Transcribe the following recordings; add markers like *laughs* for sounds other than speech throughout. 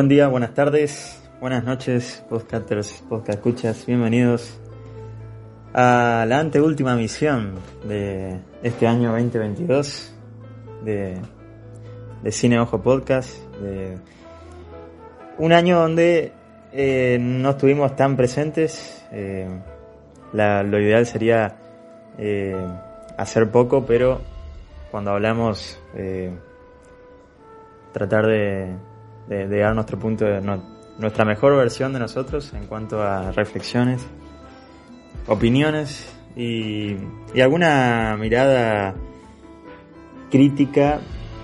Buen día, buenas tardes, buenas noches, podcasters, podcast escuchas, bienvenidos a la anteúltima misión de este año 2022 de, de Cine Ojo Podcast. De un año donde eh, no estuvimos tan presentes. eh, lo ideal sería eh, hacer poco, pero cuando hablamos, tratar de, de- dar nuestro punto de no- nuestra mejor versión de nosotros en cuanto a reflexiones, opiniones y, y alguna mirada crítica,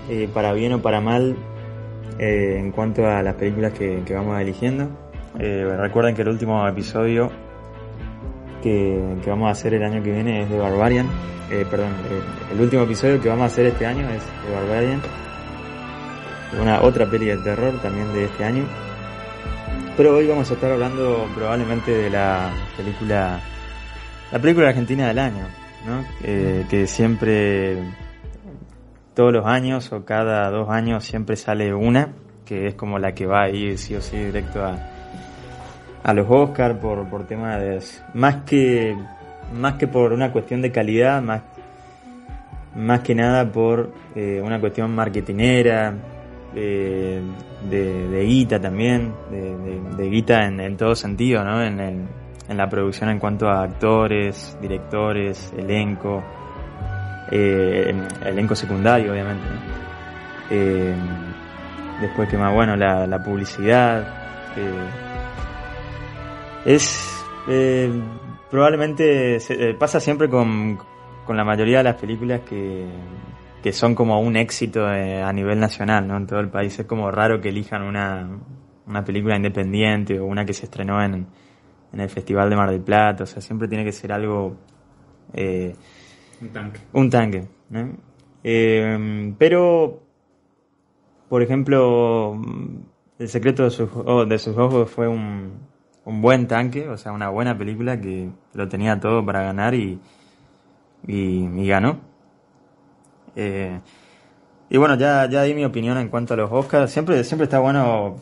eh, para bien o para mal, eh, en cuanto a las películas que, que vamos eligiendo. Eh, recuerden que el último episodio que, que vamos a hacer el año que viene es de Barbarian. Perdón, el último episodio que vamos a hacer este año es de Barbarian. Una otra peli de terror también de este año. Pero hoy vamos a estar hablando probablemente de la película, la película argentina del año, ¿no? Eh, que siempre, todos los años o cada dos años siempre sale una, que es como la que va a ir sí o sí directo a, a los Oscar por, por tema de más que más que por una cuestión de calidad más más que nada por eh, una cuestión marketinera eh, de, de guita también de, de- de guita en, todo sentido ¿no? en, en la producción en cuanto a actores directores elenco eh, elenco secundario obviamente. Eh, después que más bueno la, publicidad es probablemente pasa siempre con, con la mayoría de las películas que, que son como un éxito eh, a nivel nacional, ¿no? En todo el país es como raro que elijan una, una película independiente o una que se estrenó en, en el Festival de Mar del Plata, o sea, siempre tiene que ser algo eh, Un tanque. un tanque. ¿no? Eh, pero, por ejemplo, El secreto de sus, oh, de sus ojos fue un, un buen tanque, o sea, una buena película que lo tenía todo para ganar y, y, y ganó. Eh, y bueno, ya, ya di mi opinión en cuanto a los Oscars. Siempre, siempre está bueno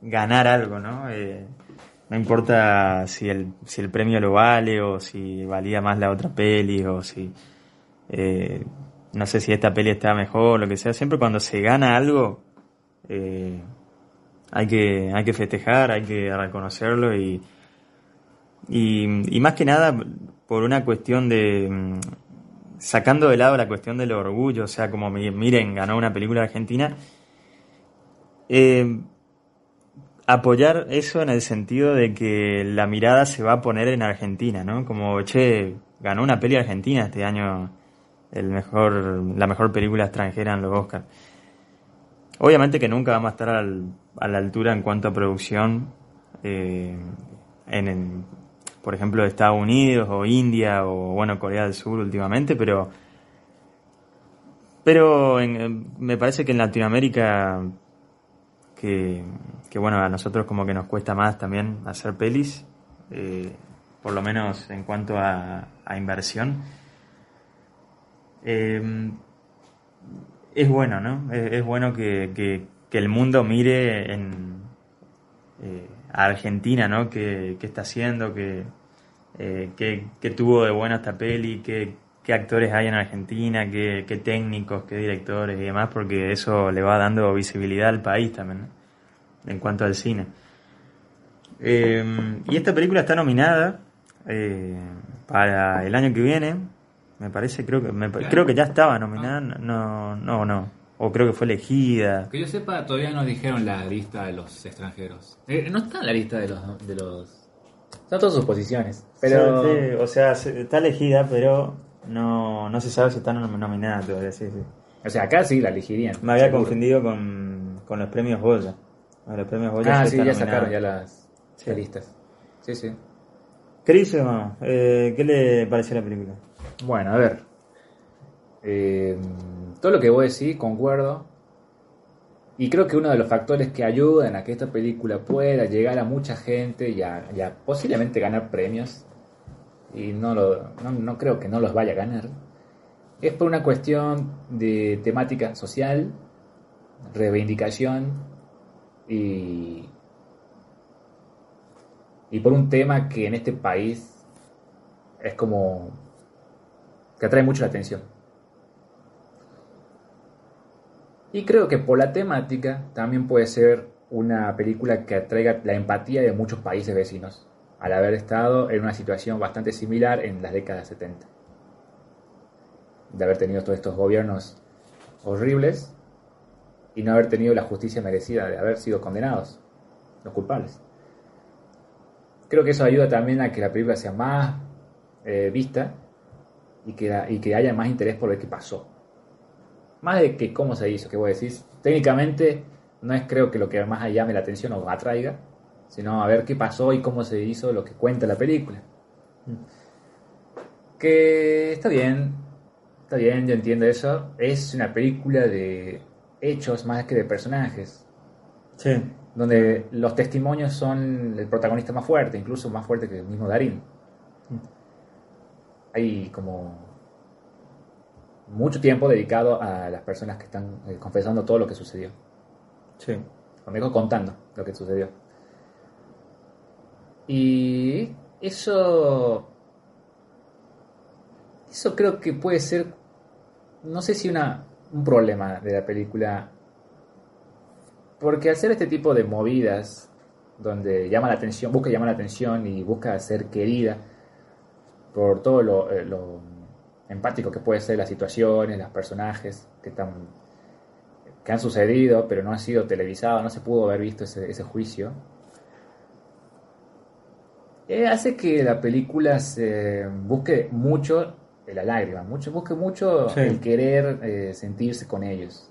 ganar algo, ¿no? Eh, no importa si el, si el premio lo vale o si valía más la otra peli o si... eh, no sé si esta peli está mejor, lo que sea. Siempre cuando se gana algo, eh, hay que, hay que festejar, hay que reconocerlo y, y, y más que nada por una cuestión de sacando de lado la cuestión del orgullo, o sea, como mi- miren, ganó una película argentina, eh, apoyar eso en el sentido de que la mirada se va a poner en Argentina, ¿no? Como, che, ganó una peli argentina este año el mejor, la mejor película extranjera en los Oscars. Obviamente que nunca vamos a estar al- a la altura en cuanto a producción, eh, en, en, por ejemplo, Estados Unidos o India o, bueno, Corea del Sur últimamente, pero, pero en- me parece que en Latinoamérica, que, que bueno, a nosotros como que nos cuesta más también hacer pelis, eh, por lo menos en cuanto a, a inversión. Eh, es bueno, ¿no? Es, bueno que, que- que el mundo mire en, eh, a Argentina, ¿no? ¿Qué, está haciendo? ¿Qué, eh, qué- qué tuvo de bueno esta peli? ¿Qué, qué actores hay en Argentina? ¿Qué, qué técnicos? ¿Qué directores y demás? Porque eso le va dando visibilidad al país también, ¿no? En cuanto al cine. Eh, y esta película está nominada eh, para el año que viene. Me parece, creo que, me creo que ya estaba nominada. No, no, no. O creo que fue elegida. Que yo sepa, todavía no dijeron la lista de los extranjeros. Eh, no está en la lista de los... De los... Están todas sus posiciones. Pero... Sí, sí, o sea, se- está elegida, pero no, no se sabe si está nom- nominada todavía. Sí, sí. O sea, acá sí la elegirían. Me había seguro. confundido con, con los premios Goya. A Los premios Goya Ah, sí ya nominada. sacaron ya las, Sí. listas. Sí, sí. Queridísimo, eh, ¿qué le pareció la película? Bueno, a ver. Eh, todo lo que vos decís, concuerdo. Y creo que uno de los factores que ayudan a que esta película pueda llegar a mucha gente y a, y posiblemente ganar premios, y no, lo, no, creo que no los vaya a ganar, es por una cuestión de temática social, reivindicación y por un tema que en este país es como que atrae mucho la atención. Y creo que por la temática también puede ser una película que atraiga la empatía de muchos países vecinos, al haber estado en una situación bastante similar en las décadas 70. De haber tenido todos estos gobiernos horribles y no haber tenido la justicia merecida, de haber sido condenados, los culpables. Creo que eso ayuda también a que la película sea más eh, vista y que, y que haya más interés por ver qué pasó. Más de que cómo se hizo, que vos decís. Técnicamente no es creo que lo que más llame la atención o atraiga, sino a ver qué pasó y cómo se hizo lo que cuenta la película. Que está bien, está bien, yo entiendo eso. Es una película de hechos más que de personajes. Sí. Donde los testimonios son el protagonista más fuerte, incluso más fuerte que el mismo Darín. Hay como mucho tiempo dedicado a las personas que están eh, confesando todo lo que sucedió. Sí. Conmigo contando lo que sucedió. Y eso. Eso creo que puede ser. No sé si una, un problema de la película. Porque al ser este tipo de movidas, donde llama la atención, busca llamar la atención y busca ser querida por todo lo, eh, lo empático que puede ser las situaciones, los personajes que están que han sucedido, pero no han sido televisados, no se pudo haber visto ese, ese juicio, eh, hace que la película se busque mucho la lágrima, mucho, busque mucho Sí. el querer eh, sentirse con ellos.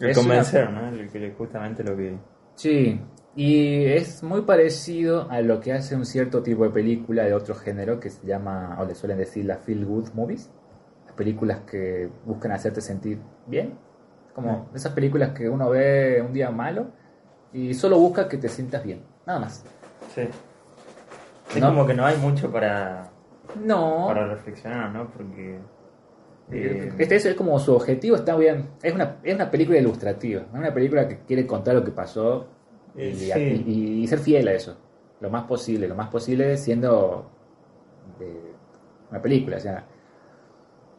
El Es convencer, ¿no? El que- justamente lo que. Sí, y es muy parecido a lo que hace un cierto tipo de película de otro género que se llama, o le suelen decir, las feel good movies. Las películas que buscan hacerte sentir bien. Como esas películas que uno ve un día malo y solo busca que te sientas bien, nada más. Sí. Es No. como que no hay mucho para, No, para reflexionar, ¿no? Porque. eh, Este es como su objetivo, está bien. Es una, es una película ilustrativa, es una película que quiere contar lo que pasó y, sí. y- y ser fiel a eso, lo más posible, lo más posible siendo eh, una película, o sea,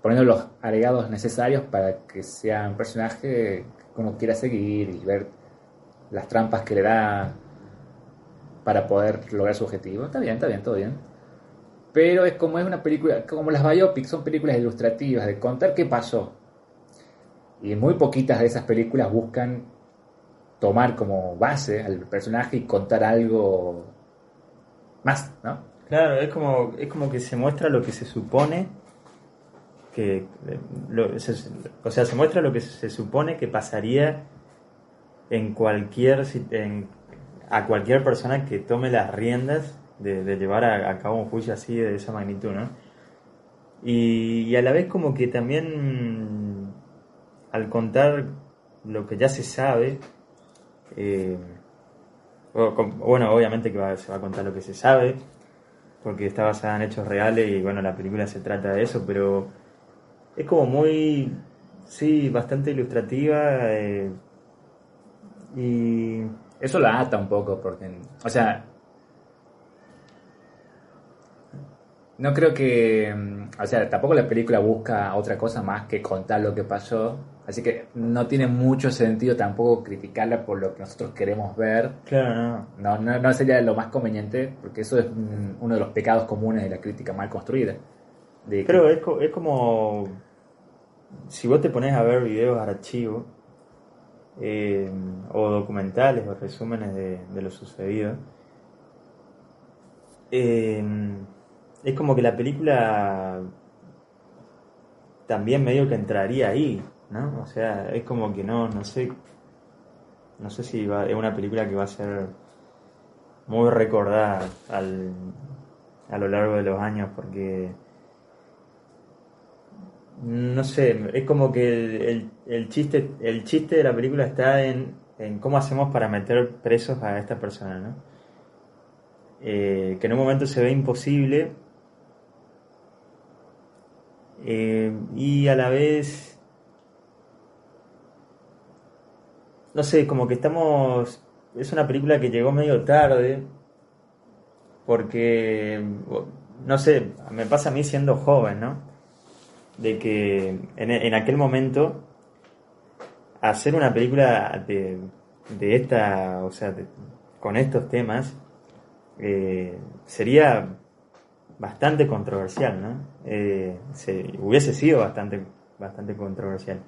poniendo los agregados necesarios para que sea un personaje que uno quiera seguir y ver las trampas que le da para poder lograr su objetivo. Está bien, está bien, todo bien. Pero es como es una película, como las biopics son películas ilustrativas, de contar qué pasó. Y muy poquitas de esas películas buscan tomar como base al personaje y contar algo más, ¿no? Claro, es como, es como que se muestra lo que se supone que. eh, o sea, se muestra lo que se supone que pasaría en cualquier. En, a cualquier persona que tome las riendas de, llevar a, cabo un juicio así de esa magnitud, ¿no? Y, a la vez, como que también. Al contar lo que ya se sabe. Eh, bueno, obviamente que va- se va a contar lo que se sabe, porque está basada en hechos reales y bueno, la película se trata de eso, pero es como muy, sí, bastante ilustrativa eh, y Eso la ata un poco, porque, o sea, no creo que, mm, o sea, tampoco la película busca otra cosa más que contar lo que pasó, así que no tiene mucho sentido tampoco criticarla por lo que nosotros queremos ver. claro, no, No, no, no sería lo más conveniente, porque eso es mm, uno de los pecados comunes de la crítica mal construida. De que- es, co- es como si vos te pones a ver videos archivos eh, o documentales o resúmenes de, de lo sucedido, eh, es como que la película también medio que entraría ahí, ¿no? O sea, es como que no, no sé, no sé si va, es una película que va a ser muy recordada al, a lo largo de los años porque no sé, es como que el, el- chiste el chiste de la película está en, en cómo hacemos para meter presos a esta persona, ¿no? Eh, que en un momento se ve imposible eh, y a la vez no sé, como que estamos, es una película que llegó medio tarde, porque, no sé, me pasa a mí siendo joven, ¿no? De que en, en aquel momento hacer una película de, de esta, o sea, con estos temas, eh, sería bastante controversial, ¿no? Eh, hubiese sido bastante, bastante controversial.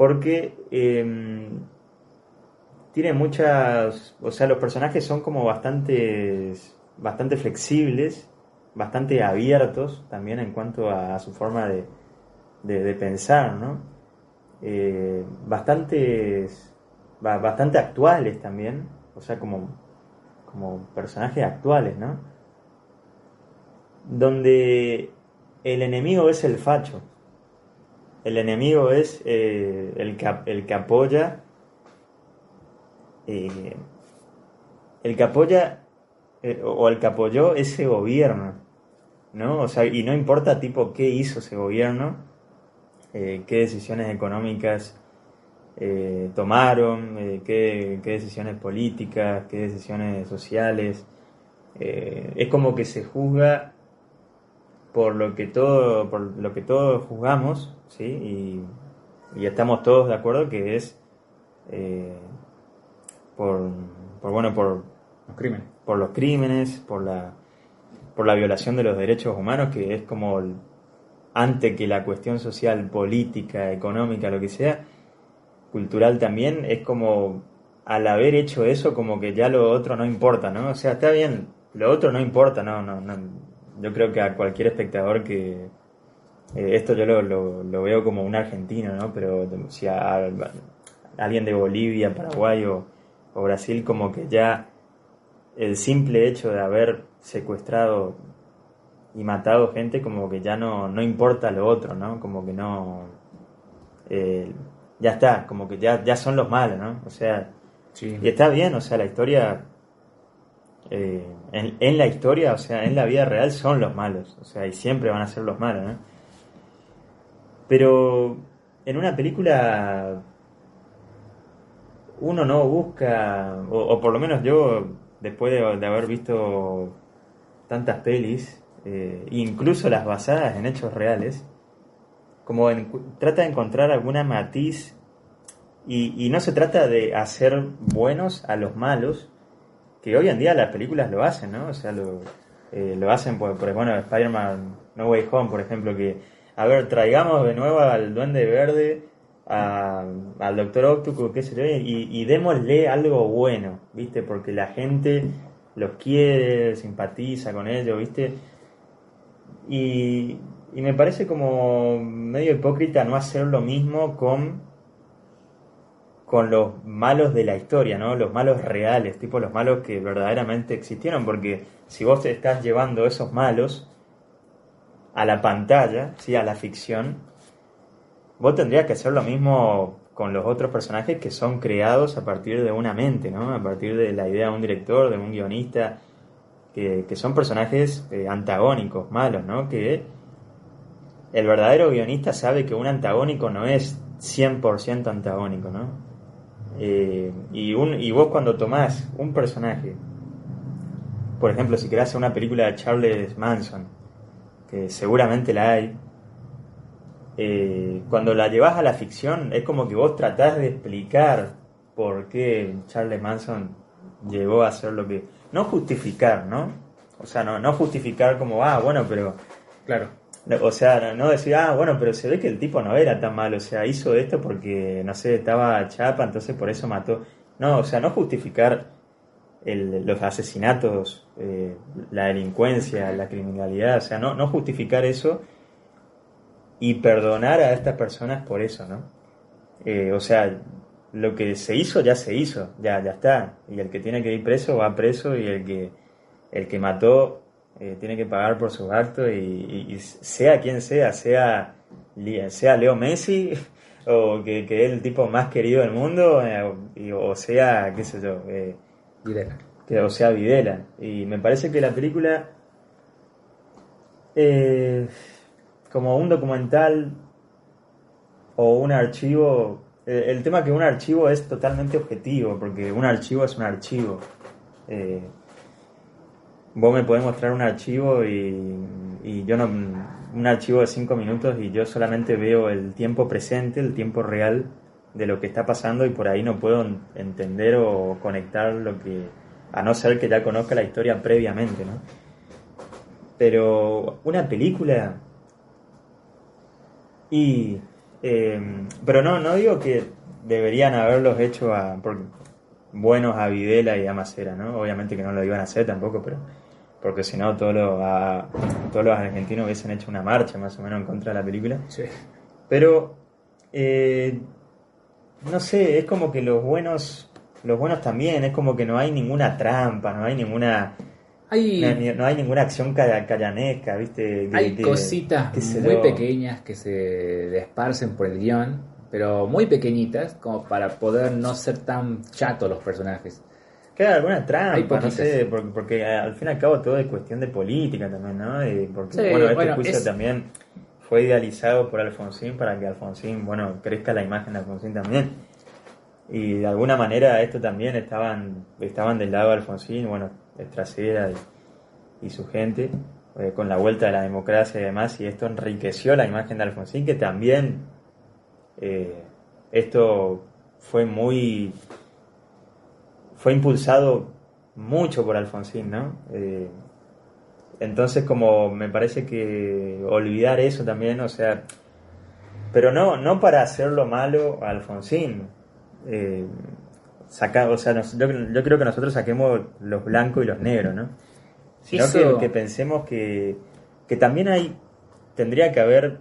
Porque em, tiene muchas, o sea, los personajes son como bastante, bastante flexibles, bastante abiertos también en cuanto a, su forma de, de pensar, ¿no? eh, bastante, bastante actuales también, o sea, como, como personajes actuales, ¿no? Donde el enemigo es el facho, el enemigo es eh, el, que, el que apoya, eh, el que apoya eh, o el que apoyó ese gobierno, ¿no? O sea, y no importa tipo qué hizo ese gobierno, qué decisiones económicas tomaron, eh, qué, decisiones políticas, qué decisiones sociales. es como que se juzga por lo que todo, por lo que todos juzgamos, ¿sí? Y, estamos todos de acuerdo que es por, por, bueno, por los crímenes, por los crímenes, por la, por la violación de los derechos humanos, que es como el, ante que la cuestión social, política, económica, lo que sea, cultural también, es como al haber hecho eso, como que ya lo otro no importa, ¿no? O sea, está bien, lo otro no importa, no, no, no. Yo creo que a cualquier espectador que... Eh, esto yo lo, lo, veo como un argentino, ¿no? Pero si a, alguien de Bolivia, Paraguay o, o Brasil, como que ya el simple hecho de haber secuestrado y matado gente como que ya no, no importa lo otro, ¿no? Como que no... Eh, ya está, como que ya, ya son los malos, ¿no? O sea, y está bien, o sea, la historia... Eh, en, la historia, o sea, en la vida real son los malos, o sea, y siempre van a ser los malos, ¿no? Pero en una película uno no busca, o, por lo menos yo, después de, de haber visto tantas pelis, eh, incluso las basadas en hechos reales, como trata de encontrar alguna matiz y, no se trata de hacer buenos a los malos, que hoy en día las películas lo hacen, ¿no? O sea, lo, eh, lo hacen por, por bueno, Spider-Man No Way Home, por ejemplo, que, a ver, traigamos de nuevo al Duende Verde, al Doctor Octopus, qué sé yo, y, y démosle algo bueno, ¿viste? Porque la gente los quiere, simpatiza con ellos, ¿viste? Y, me parece como medio hipócrita no hacer lo mismo con, con los malos de la historia, ¿no? Los malos reales, tipo los malos que verdaderamente existieron, porque si vos te estás llevando esos malos a la pantalla, ¿sí? a la ficción, vos tendrías que hacer lo mismo con los otros personajes que son creados a partir de una mente, ¿no? A partir de la idea de un director, de un guionista, que, son personajes eh, antagónicos, malos, ¿no? Que el verdadero guionista sabe que un antagónico no es 100% antagónico, ¿no? Eh, y, un, y vos cuando tomás un personaje, por ejemplo, si querés hacer una película de Charles Manson, que seguramente la hay, eh, cuando la llevas a la ficción es como que vos tratás de explicar por qué Charles Manson llegó a hacer lo que no justificar, ¿no? O sea, no, no justificar como, ah, bueno, pero... Claro. O sea, no decir, ah, bueno, pero se ve que el tipo no era tan malo, o sea, hizo esto porque, no sé, estaba chapa, entonces por eso mató. No, o sea, no justificar el, los asesinatos, eh, la delincuencia, la criminalidad, o sea, no, no justificar eso y perdonar a estas personas por eso, ¿no? Eh, o sea, lo que se hizo ya se hizo, ya, ya está. Y el que tiene que ir preso va preso y el que, el que mató eh, tiene que pagar por sus actos y, sea quien sea, sea, sea Leo Messi *laughs* o que, que es el tipo más querido del mundo eh, o sea, qué sé yo, eh, Videla. Que, o sea Videla. Y me parece que la película, como un documental o un archivo el, el tema que un archivo es totalmente objetivo, porque un archivo es un archivo. Eh, vos me podés mostrar un archivo y, yo no un archivo de 5 minutos y yo solamente veo el tiempo presente, el tiempo real de lo que está pasando y por ahí no puedo entender o conectar lo que a no ser que ya conozca la historia previamente, ¿no? Pero una película y eh, pero no no digo que deberían haberlos hecho a por, buenos a Videla y a Macera, ¿no? Obviamente que no lo iban a hacer tampoco, pero porque si no todos los, a, todos los argentinos hubiesen hecho una marcha más o menos en contra de la película. Sí. Pero eh, no sé, es como que los buenos los buenos también, es como que no hay ninguna trampa, no hay ninguna Hay, no, no hay ninguna acción calla- callanesca, ¿viste? De- hay de- cositas muy pequeñas que se desparcen por el guion, pero muy pequeñitas como para poder no ser tan chatos los personajes. Queda alguna trampa, no sé, porque, porque al fin y al cabo todo es cuestión de política también, ¿no? Y porque, Sí, bueno, este bueno, juicio es- también fue idealizado por Alfonsín para que Alfonsín, bueno, crezca la imagen de Alfonsín también. Y de alguna manera esto también estaban, estaban del lado de Alfonsín, bueno, Estracera y, y su gente, eh, con la vuelta de la democracia y demás, y esto enriqueció la imagen de Alfonsín, que también eh, esto fue muy fue impulsado mucho por Alfonsín, ¿no? Eh, entonces como me parece que olvidar eso también, o sea, pero no, no para hacerlo malo a Alfonsín. Eh, saca- o sea, nos- yo, yo creo que nosotros saquemos los blancos y los negros, ¿no? Sino Eso- que, que pensemos que, que también hay, tendría que haber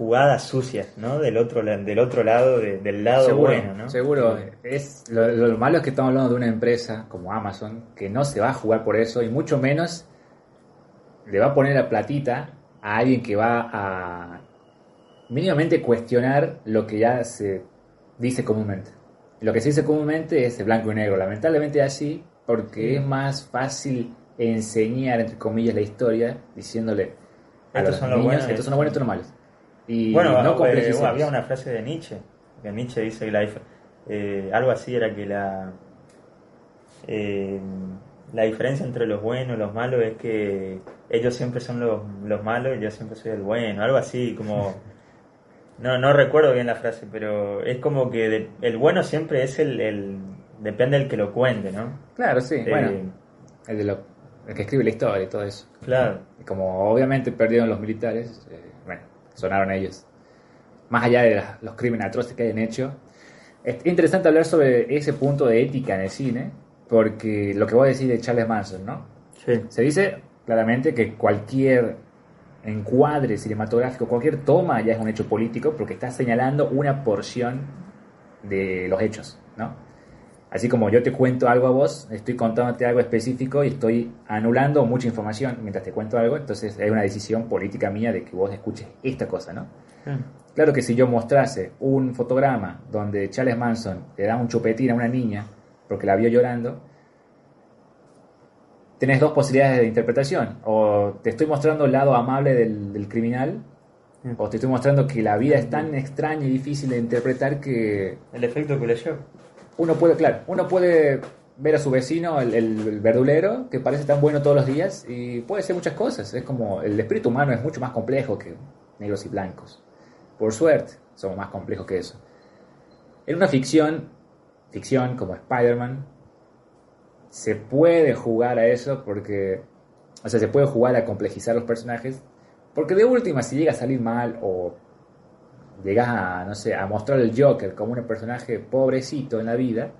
jugadas sucias, ¿no? Del otro, del otro lado, de- del lado seguro, bueno, ¿no? seguro. Es, lo, lo malo es que estamos hablando de una empresa como Amazon que no se va a jugar por eso y mucho menos le va a poner la platita a alguien que va a mínimamente cuestionar lo que ya se dice comúnmente. Lo que se dice comúnmente es el blanco y negro. Lamentablemente así, porque es más fácil enseñar, entre comillas, la historia diciéndole a Estos los son los niños, buenos estos son los buenos, estos son los malos. Y Bueno, no eh, había una frase de Nietzsche, que Nietzsche dice que la, eh, algo así era que la eh, la diferencia entre los buenos y los malos es que ellos siempre son los, los malos y yo siempre soy el bueno, algo así como *laughs* no no recuerdo bien la frase, pero es como que de- el bueno siempre es el, el depende del que lo cuente, ¿no? Claro, sí. Eh, bueno, el, de lo, el que escribe la historia y todo eso. claro. Como obviamente perdieron los militares, eh, sonaron ellos. Más allá de los crímenes atroces que hayan hecho. Es interesante hablar sobre ese punto de ética en el cine, porque lo que voy a decir de Charles Manson, ¿no? Sí. Se dice claramente que cualquier encuadre cinematográfico, cualquier toma ya es un hecho político porque está señalando una porción de los hechos, ¿no? Así como yo te cuento algo a vos, estoy contándote algo específico y estoy anulando mucha información mientras te cuento algo, entonces hay una decisión política mía de que vos escuches esta cosa, ¿no? Claro que si yo mostrase un fotograma donde Charles Manson le da un chupetín a una niña porque la vio llorando, tenés dos posibilidades de interpretación. O te estoy mostrando el lado amable del, del criminal, Mm. o te estoy mostrando que la vida es tan extraña y difícil de interpretar que El efecto que leyó. Uno puede, claro, uno puede ver a su vecino, el, verdulero, que parece tan bueno todos los días, y puede ser muchas cosas. Es como el espíritu humano es mucho más complejo que negros y blancos. Por suerte, somos más complejos que eso. En una ficción, ficción como Spider-Man, se puede jugar a eso porque, o sea, se puede jugar a complejizar los personajes, porque de última, si llega a salir mal o llegas a, no sé, a mostrar el Joker como un personaje pobrecito en la vida,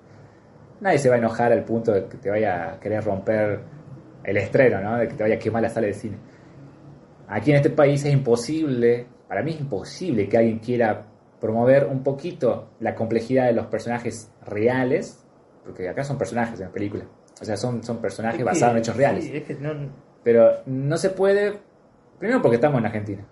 nadie se va a enojar al punto de que te vaya a querer romper el estreno, ¿no? De que te vaya a quemar la sala de cine. Aquí en este país es imposible, para mí es imposible que alguien quiera promover un poquito la complejidad de los personajes reales, porque acá son personajes en la película. O sea, son, son personajes Es que- basados en hechos reales. sí, es que no, Pero no se puede, primero porque estamos en Argentina.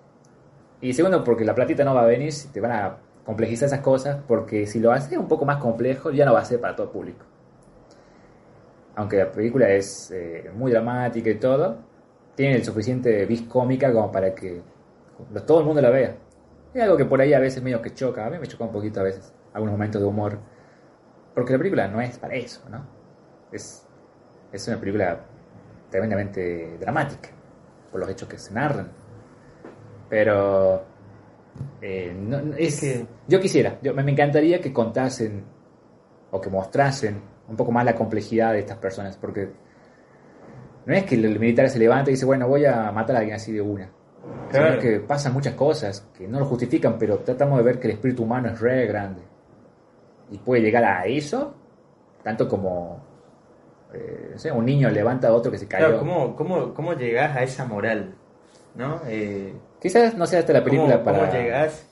Y segundo porque la platita no va a venir te van a complejizar esas cosas, porque si lo haces un poco más complejo, ya no va a ser para todo público. Aunque la película es eh, muy dramática y todo, tiene el suficiente vis cómica como para que todo el mundo la vea. Es algo que por ahí a veces medio que choca, a mí me choca un poquito a veces, algunos momentos de humor, porque la película no es para eso, ¿no? Es, es una película tremendamente dramática, por los hechos que se narran. Pero eh, no- no- es que- yo quisiera, yo, me encantaría que contasen o que mostrasen un poco más la complejidad de estas personas, porque no es que el militar se levanta y dice, bueno, voy a matar a alguien así de una. Claro. Sino que pasan muchas cosas que no lo justifican, pero tratamos de ver que el espíritu humano es re grande. Y puede llegar a eso, tanto como eh, no sé, un niño levanta a otro que se cayó. Claro, ¿cómo, cómo, ¿cómo llegás a esa moral? ¿No? Eh, Quizás no sea hasta la película ¿cómo, para... cómo llegás?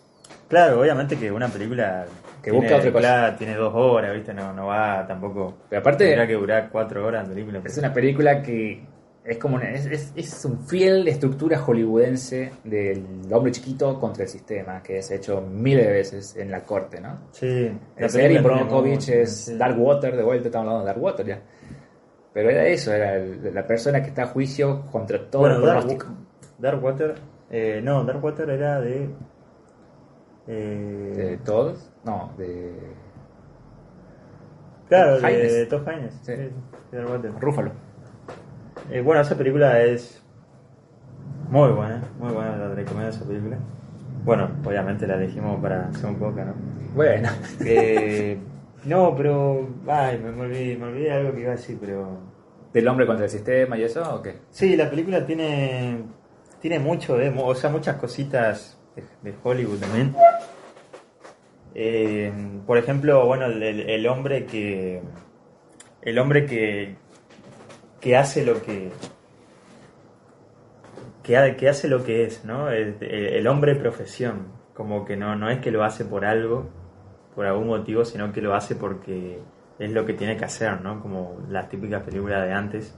Claro, obviamente que una película Que tiene- busca otra cosa. tiene dos horas, ¿viste? No, no va tampoco. Pero aparte- Tendrá que durar cuatro horas la película. Es una película que es como una- es, es, es un fiel estructura hollywoodense del hombre chiquito contra el sistema, que es hecho miles de veces en la corte, ¿no? Sí, la serie mucho, es sí. Dark Water, de vuelta estamos hablando de Dark Water ya. Pero era eso, era el- la persona que está a juicio contra todo Bueno, el Dark, pronóstico. Darkwater, eh, no, Darkwater era de. eh, ¿De todos? No, de claro, de, de Todd Haynes. Sí. sí, de Darkwater. Rúfalo. Eh, bueno, esa película es muy buena, muy buena, la recomiendo esa película. Bueno, obviamente la elegimos para hacer un poco, ¿no? Bueno, Eh, no, pero. Ay, me, me olvidé, me olvidé algo que iba a decir, pero. ¿del hombre contra el sistema y eso o qué? Sí, la película tiene. Tiene mucho de. O sea, muchas cositas de, de Hollywood también. Eh, por ejemplo, bueno, el, el- hombre que. El hombre que. que hace lo que. que, ha- que hace lo que es, ¿no? El- el hombre profesión. Como que no, no es que lo hace por algo, por algún motivo, sino que lo hace porque es lo que tiene que hacer, ¿no? Como las típicas películas de antes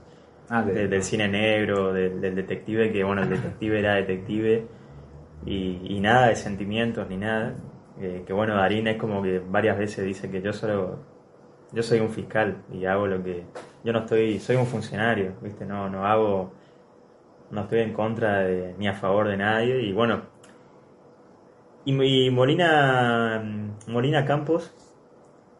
Ah, de- de- del cine negro, del, del detective, que bueno, el detective era detective y, y nada de sentimientos ni nada. Eh, que bueno, Darín es como que varias veces dice que yo solo, yo soy un fiscal y hago lo que, yo no estoy, soy un funcionario, ¿viste? No, no hago, no estoy en contra de, ni a favor de nadie y bueno. Y, y Molina, Molina Campos,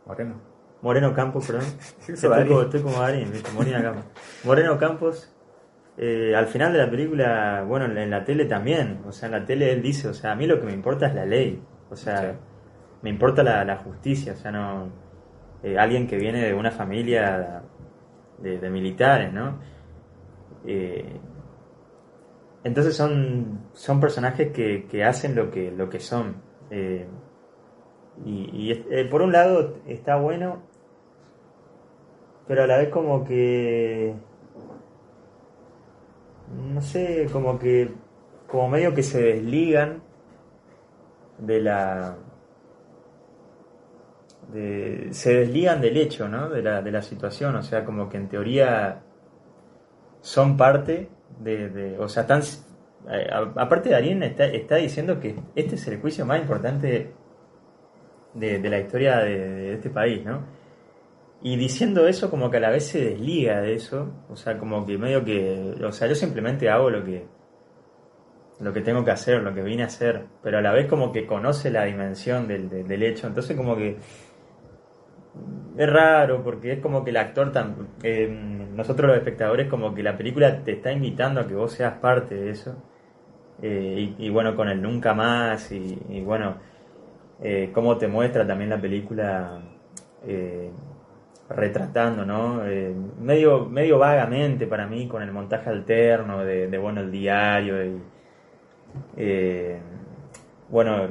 Moreno. Moreno Campos, perdón. *laughs* Estoy, como, estoy como Darín. Moreno Campos. Moreno Campos, eh, al final de la película, bueno, en la, en la tele también. O sea, en la tele él dice, o sea, a mí lo que me importa es la ley. O sea, Sí. me importa la, la justicia. O sea, no. eh, alguien que viene de una familia de, de militares, ¿no? Eh, entonces son, son personajes que, que hacen lo que, lo que son. Eh, y eh, por un lado está bueno, pero a la vez como que... No sé, como que... Como medio que se desligan de la... se desligan del hecho, ¿no? De la, de la situación, o sea, como que en teoría son parte de... o sea, están... eh, aparte Darín está, está diciendo que este es el juicio más importante de, la historia de este país, ¿no? Y diciendo eso como que a la vez se desliga de eso, o sea, como que medio que, o sea, yo simplemente hago lo que lo que tengo que hacer, lo que vine a hacer, pero a la vez como que conoce la dimensión del, del, hecho, entonces como que es raro porque es como que el actor, tam- eh, nosotros los espectadores como que la película te está invitando a que vos seas parte de eso, Eh, y, bueno, con el nunca más, y, y bueno, eh, cómo te muestra también la película eh, retratando, ¿no? Eh, medio, medio vagamente para mí con el montaje alterno de, de, bueno, el diario y eh, bueno,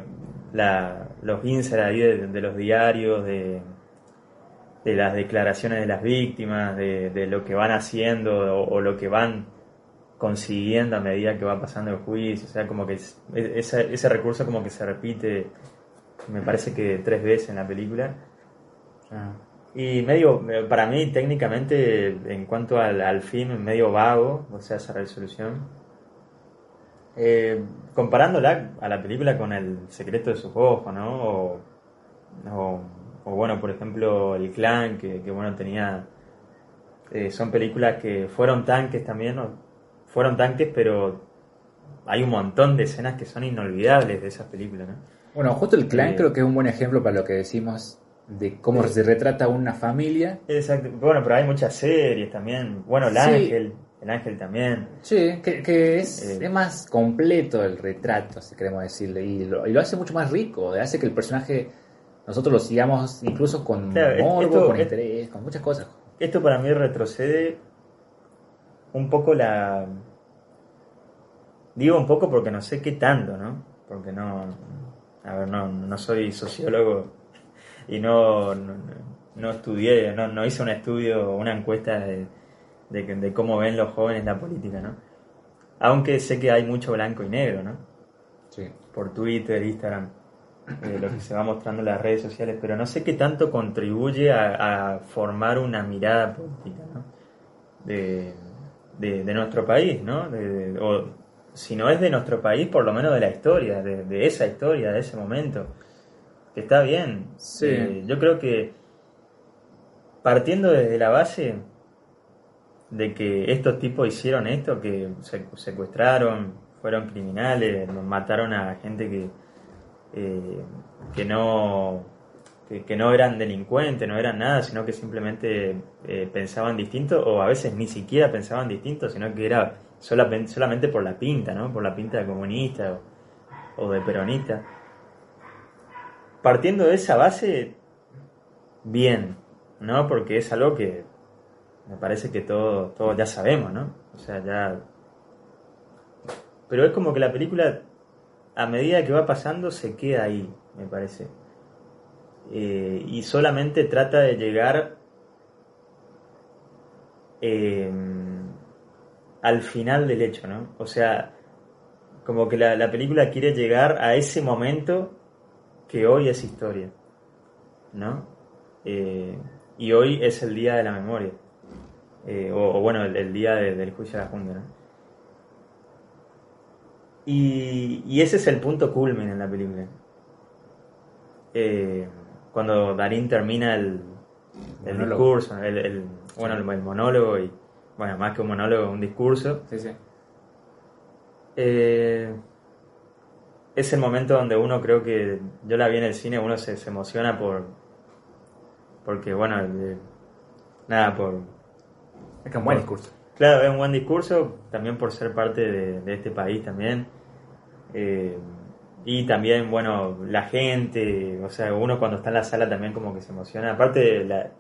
la, los inserts ahí de, de los diarios, de, de las declaraciones de las víctimas, de, de lo que van haciendo o, lo que van consiguiendo a medida que va pasando el juicio, o sea, como que es- ese, ese recurso como que se repite, me parece que tres veces en la película. Ah. Y medio, eh, para mí técnicamente, en cuanto al, al film, medio vago, o sea, esa resolución. Eh, comparándola a la película con El secreto de sus ojos, ¿no? O, o- o, bueno, por ejemplo, El clan, que, que, bueno, tenía... eh, son películas que fueron tanques también, ¿no? fueron tanques, pero hay un montón de escenas que son inolvidables de esas películas, ¿no? Bueno, justo el clan Eh, creo que es un buen ejemplo para lo que decimos de cómo se retrata una familia. Exacto. Bueno, pero hay muchas series también. Bueno, el Sí. ángel, el ángel también. Sí, que, que es, Eh. es más completo el retrato, si queremos decirle, y lo, y lo hace mucho más rico, hace que el personaje nosotros lo sigamos incluso con Claro, es- morbo, esto- con es- interés, con muchas cosas. Esto para mí retrocede un poco la... Digo un poco porque no sé qué tanto, ¿no? Porque no... A ver, no, no soy sociólogo y no, no, no estudié, no, no hice un estudio, una encuesta de, de, de cómo ven los jóvenes la política, ¿no? Aunque sé que hay mucho blanco y negro, ¿no? Sí. por Twitter, Instagram, eh, lo que se va mostrando en las redes sociales, pero no sé qué tanto contribuye a, a formar una mirada política ¿no? de, de- de nuestro país, ¿no? O si no es de nuestro país, por lo menos de la historia, de, de esa historia, de ese momento, que está bien. Sí. Eh, yo creo que partiendo desde la base de que estos tipos hicieron esto, que se- secuestraron, fueron criminales, mataron a gente que, eh, que no que, que no eran delincuentes, no eran nada, sino que simplemente eh, pensaban distinto, o a veces ni siquiera pensaban distinto, sino que era sola- solamente por la pinta, ¿no? Por la pinta de comunista o, o de peronista. Partiendo de esa base, bien, ¿no? Porque es algo que me parece que todos todos ya sabemos, ¿no? O sea, ya... Pero es como que la película, a medida que va pasando, se queda ahí, me parece. Eh, y solamente trata de llegar eh, al final del hecho, ¿no? O sea, como que la, la película quiere llegar a ese momento que hoy es historia, ¿no? Eh, y hoy es el día de la memoria, Eh, o, o bueno, el, el día de- del juicio a la Junta, ¿no? Y, y ese es el punto culmen en la película. Eh, cuando Darín termina el, discurso, el, el- bueno, el, el monólogo, y bueno, más que un monólogo, un discurso, Sí, sí. eh, es el momento donde uno creo que yo la vi en el cine, uno se, se emociona por porque bueno, nada, por Es que un buen discurso. claro, es un buen discurso, también por ser parte de, de este país también. Eh, y también, bueno, la gente, o sea, uno cuando está en la sala también como que se emociona. Aparte, de la,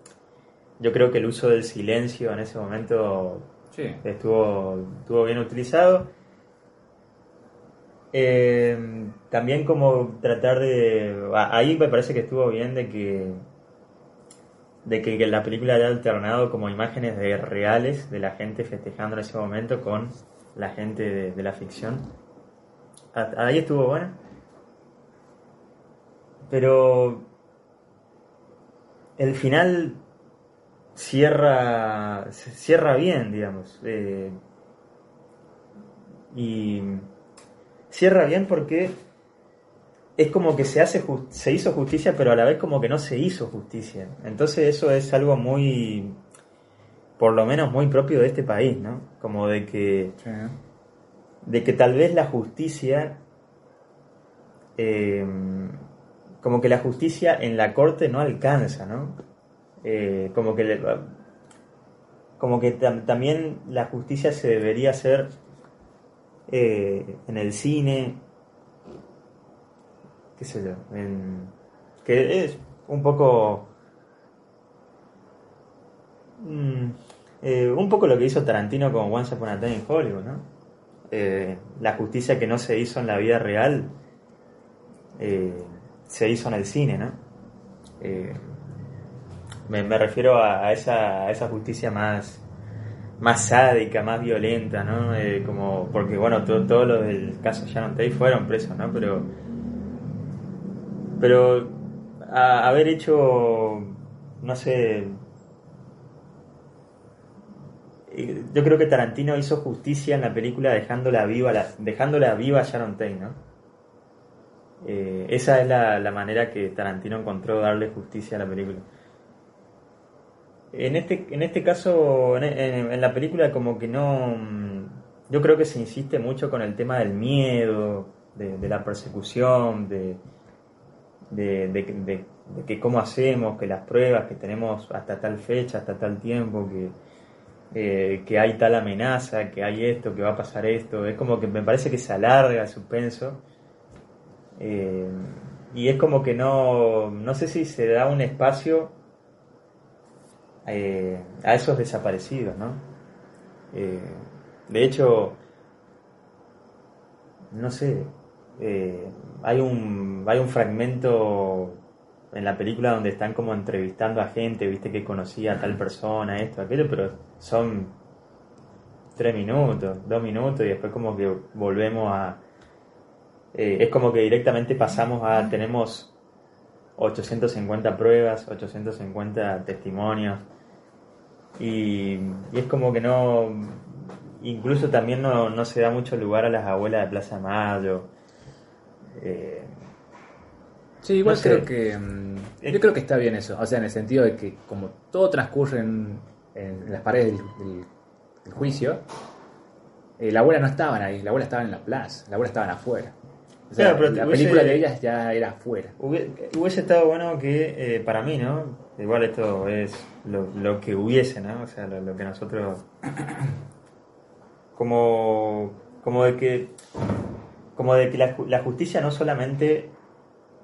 yo creo que el uso del silencio en ese momento Sí. estuvo, estuvo bien utilizado. Eh, también como tratar de... Ahí me parece que estuvo bien de que de que la película haya alternado como imágenes de reales de la gente festejando en ese momento con la gente de, la ficción. Ahí estuvo bueno. Pero el final cierra cierra bien, digamos. eh, y cierra bien porque es como que se hace se hizo justicia, pero a la vez como que no se hizo justicia. Entonces eso es algo muy por lo menos muy propio de este país, ¿no? Como de que Sí. de que tal vez la justicia, eh, como que la justicia en la corte no alcanza, ¿no? Eh, como que, le- como que tam- también la justicia se debería hacer eh, en el cine, qué sé yo, que es un poco Mm, eh, un poco lo que hizo Tarantino con Once Upon a Time in Hollywood, ¿no? Eh, la justicia que no se hizo en la vida real se hizo en el cine, ¿no? Me, refiero a esa, a esa justicia más, más sádica, más violenta, ¿no? Eh, como, porque bueno, todo- todos los del caso Sharon Tate fueron presos, ¿no? Pero, pero a- haber hecho, no sé, eh, yo creo que Tarantino hizo justicia en la película dejándola viva, la, dejándola viva a Sharon Tate, ¿no? Eh, esa es la, la manera que Tarantino encontró darle justicia a la película. En este, en este caso, en, en- en la película como que no... mm, yo creo que se insiste mucho con el tema del miedo, de, la persecución, de, de- de que cómo hacemos, que las pruebas que tenemos hasta tal fecha, hasta tal tiempo, que, eh, que hay tal amenaza, que hay esto, que va a pasar esto. Es como que me parece que se alarga el suspenso. Eh, y es como que no, no sé si se da un espacio eh, a esos desaparecidos, ¿no? Eh, de hecho, no sé, eh, hay un hay un fragmento en la película donde están como entrevistando a gente, viste que conocía a tal persona, esto, aquello, pero son tres minutos, dos minutos y después como que volvemos a es como que directamente pasamos a tenemos 850 pruebas, 850 testimonios y, y es como que no incluso también no, no se da mucho lugar a las abuelas de Plaza Mayo eh, Sí, igual No sé. creo que. mm. Yo creo que está bien eso. O sea, en el sentido de que, como todo transcurre en, en las paredes del, del- del juicio, eh, la abuela no estaban ahí, la abuela estaba en la plaza, la abuela estaban afuera. O sea, Claro, pero la hubiese- película de ellas ya era afuera. Hubie- Hubiese estado bueno que, eh, para mí, ¿no? Igual esto es lo, lo que hubiese, ¿no? O sea, lo, lo que nosotros... Como, como de que... Como de que la, la justicia no solamente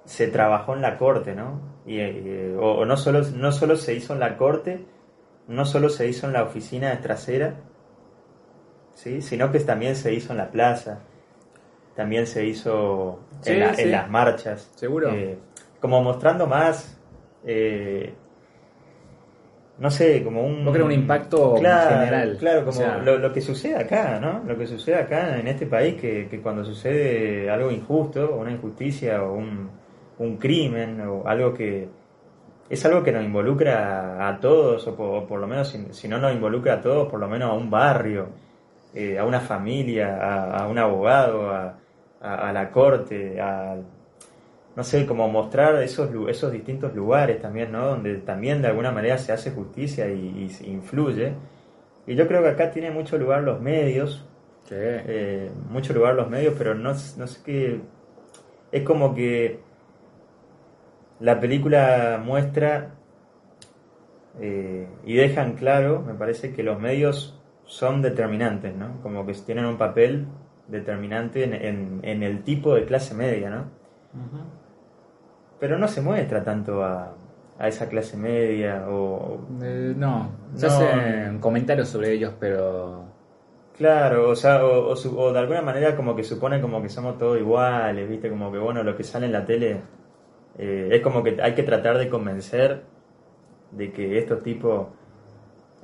se trabajó en la corte, ¿no? Y, eh, o, o no, solo, no solo se hizo en la corte, no solo se hizo en la oficina trasera, ¿sí? Sino que también se hizo en la plaza, también se hizo en, Sí, la- sí. en las marchas. Seguro. Eh, como mostrando más, eh, no sé, como un... Crees un impacto claro, general. Claro, O como sea- lo, lo que sucede acá, ¿no? Lo que sucede acá en este país, que, que cuando sucede algo injusto, una injusticia, o un, un crimen, o algo que... Es algo que nos involucra a todos, o por, o por lo menos, si, si no nos involucra a todos, por lo menos a un barrio, eh, a una familia, a, a un abogado, a, a- a la corte, a, no sé, como mostrar esos, esos distintos lugares también, ¿no? Donde también de alguna manera se hace justicia y, influye. Y yo creo que acá tiene mucho lugar los medios, Sí. eh, mucho lugar los medios, pero no, no sé qué. Es como que la película muestra eh, y dejan claro, me parece, que los medios son determinantes, ¿no? Como que tienen un papel determinante en, en- en el tipo de clase media, ¿no? Pero no se muestra tanto a, a esa clase media o... Eh, no, se No. hacen comentarios sobre ellos, pero. Claro, o sea, o, o su- o de alguna manera como que supone como que somos todos iguales, ¿viste? Como que, bueno, lo que sale en la tele eh, es como que hay que tratar de convencer de que estos tipos,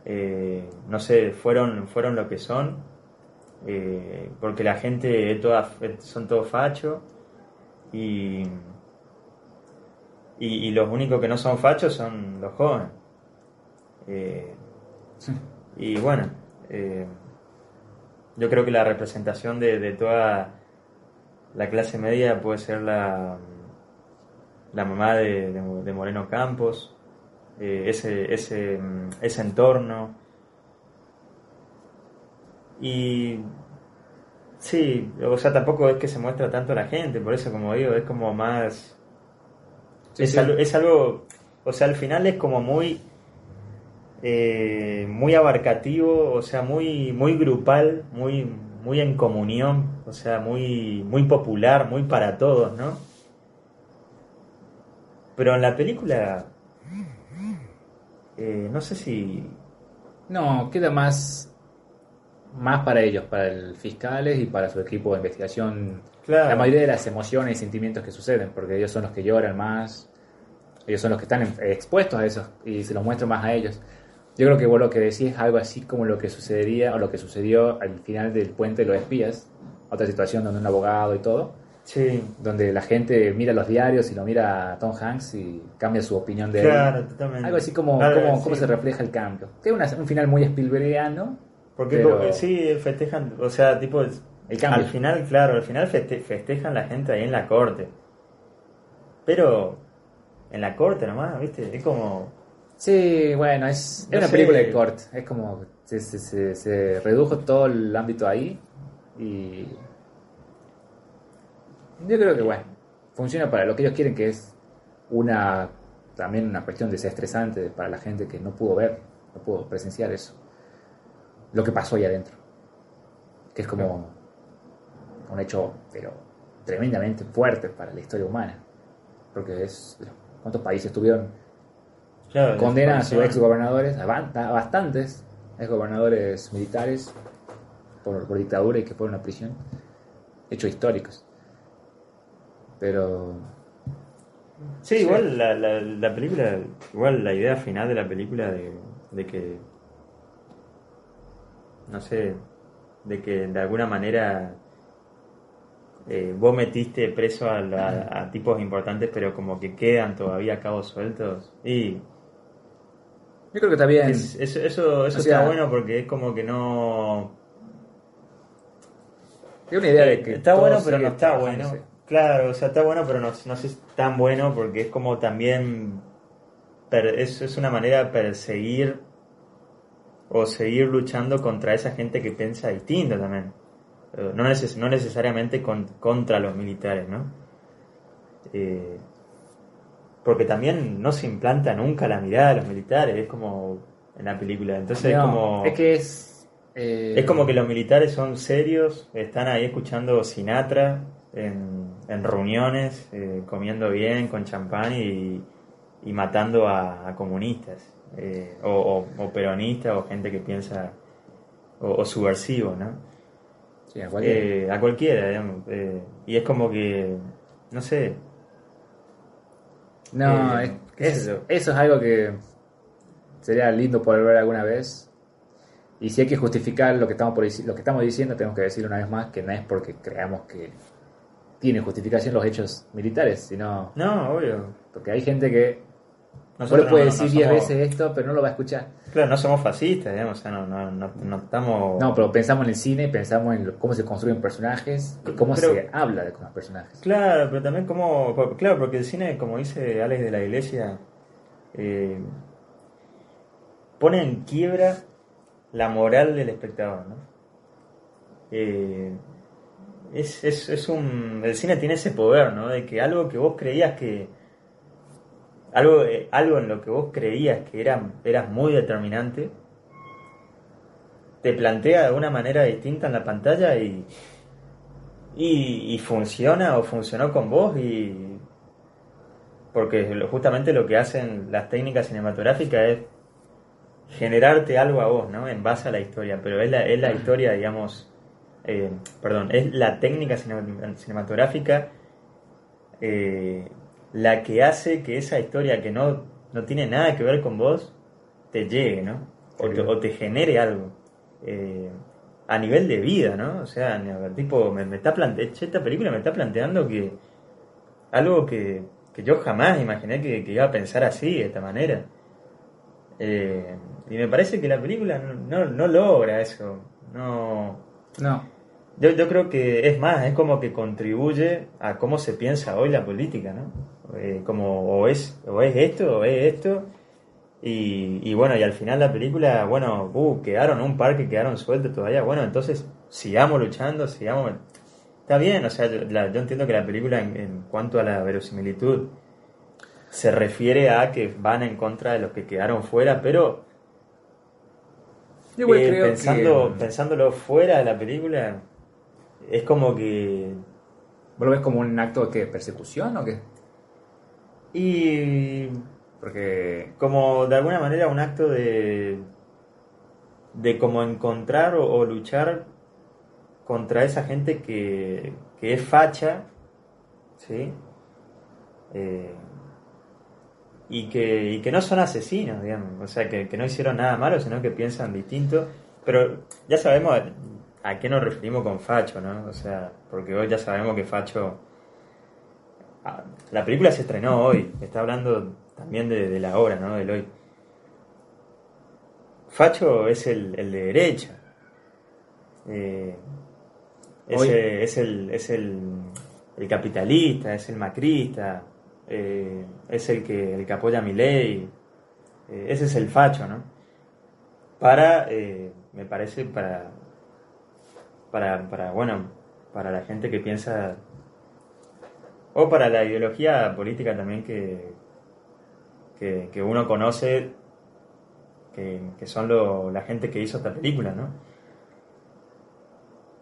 eh, no sé, fueron, fueron lo que son, eh, porque la gente es toda, son todos fachos y, y, y los únicos que no son fachos son los jóvenes. Eh, y bueno, eh, yo creo que la representación de, de toda la clase media puede ser la, la mamá de, de- de Moreno Campos, eh, ese, ese, mm, ese entorno. Y sí, o sea, tampoco es que se muestra tanto a la gente, por eso como digo, es como más... Sí, es, sí. Es algo, o sea, al final es como muy, eh, muy abarcativo, o sea, muy, muy grupal, muy, muy en comunión, o sea, muy, muy popular, muy para todos, ¿no? Pero en la película, eh, no sé si, No, queda más. Más para ellos, para el fiscales y para su equipo de investigación. Claro. La mayoría de las emociones y sentimientos que suceden, porque ellos son los que lloran más, ellos son los que están expuestos a eso y se los muestro más a ellos. Yo creo que vos lo que decís es algo así como lo que sucedería o lo que sucedió al final del puente de los espías, otra situación donde un abogado y todo, sí, donde la gente mira los diarios y lo mira a Tom Hanks y cambia su opinión de él. claro, totalmente. Algo así como Claro, cómo, sí. cómo se refleja el cambio. Tiene un final muy Spielbergiano. Porque Pero- como- sí, festejan, o sea, tipo, El cambio. al final, claro, al final feste- festejan la gente ahí en la corte. Pero en la corte nomás, ¿viste? Es como, Sí, bueno, es, es una sé. película de corte. Es como. Se, se, se- se redujo todo el ámbito ahí. Y. Yo creo que, bueno, funciona para lo que ellos quieren, que es una. También una cuestión desestresante para la gente que no pudo ver, no pudo presenciar eso. Lo que pasó ahí adentro. Que es como. Un hecho, pero tremendamente fuerte para la historia humana. Porque es. ¿Cuántos países tuvieron Claro, condena a sus ex gobernadores, a ba- a bastantes ex gobernadores militares por, por dictadura y que fueron a prisión. Hechos históricos. Pero. Sí, Sí. igual la, la, la película, igual la idea final de la película de, de que, no sé, de que de alguna manera eh, vos metiste preso a, la- a tipos importantes, pero como que quedan todavía cabos sueltos. Y Yo creo que está bien. es- eso, eso, eso O sea- está bueno porque es como que no... Tengo una idea de que. está bueno, pero no está bueno. Claro, o sea, está bueno, pero no, no es tan bueno porque es como también. per- es, es una manera de perseguir o seguir luchando contra esa gente que piensa distinto también. Eh, No, neces- no necesariamente con- contra los militares, ¿no? Eh, porque también no se implanta nunca la mirada de los militares, es como en la película. Entonces es como. Es que es. eh, Es como que los militares son serios, están ahí escuchando Sinatra en, en reuniones, eh, comiendo bien con champán y, y matando a, a comunistas, eh, o, o- o peronistas, o gente que piensa, o, o subversivo, ¿no? sí, a cualquier- Eh, a cualquiera, digamos. eh, y es como que, no sé, No, eh, es- qué sé es- yo. eso es algo que sería lindo poder ver alguna vez. Y si hay que justificar lo que estamos por lo que estamos diciendo, tenemos que decir una vez más que no es porque creamos que tiene justificación los hechos militares, sino no, obvio. porque hay gente que Nosotros solo puede no- no decir diez somos- veces esto, pero no lo va a escuchar. Claro, no somos fascistas, digamos, o sea, no, no, no, no estamos... No, pero pensamos en el cine, pensamos en lo- cómo se construyen personajes y cómo Pero- se habla de con los personajes. Claro, pero también por- Claro, porque el cine, como dice Alex de la Iglesia, eh, pone en quiebra la moral del espectador, ¿no? Eh, es, es, es un... El cine tiene ese poder, ¿no? De que algo que vos creías que... Algo, eh, algo en lo que vos creías que era, eras muy determinante, te plantea de una manera distinta en la pantalla y, y, y funciona o funcionó con vos y porque justamente lo que hacen las técnicas cinematográficas es generarte algo a vos, ¿no? En base a la historia, pero es la, es la historia, digamos, eh, perdón, es la técnica cinema- cinematográfica eh, la que hace que esa historia que no, no tiene nada que ver con vos te llegue, ¿no? O te, o te genere algo. Eh, a nivel de vida, ¿no? O sea, tipo, me, me está plante esta película me está planteando que algo que, que yo jamás imaginé que, que iba a pensar así, de esta manera. Eh, y me parece que la película no, no, no logra eso. No, No, yo, yo creo que es más, es como que contribuye a cómo se piensa hoy la política, ¿no? Eh, como o es, o es esto o es esto. Y, y bueno, y al final la película, bueno, uh, quedaron un par que quedaron sueltos todavía. Bueno, entonces sigamos luchando, sigamos. Está bien, o sea, yo, la- yo entiendo que la película en, en cuanto a la verosimilitud se refiere a que van en contra de los que quedaron fuera, pero yo eh, creo pensando, que pensándolo fuera de la película, es como que. ¿Vos lo ves como un acto de persecución o qué? Y. Porque como de alguna manera un acto de. de como encontrar o, luchar contra esa gente que, que es facha, ¿sí? Eh, y, que, que no son asesinos, digamos, o sea, que, que no hicieron nada malo, sino que piensan distinto, pero ya sabemos a, qué nos referimos con facho, ¿no? O sea, porque hoy ya sabemos que facho... ah, La película se estrenó hoy, está hablando también de, de la hora, ¿no? Del hoy. Facho es el, el de derecha. Eh, es el, es el, el capitalista, es el macrista, eh, es el que, el que apoya a mi ley. Eh, ese es el facho, ¿no? Para, me parece, para, para, para, bueno, para la gente que piensa, o para la ideología política también que, que, uno conoce, que, son la gente que hizo esta película, ¿no?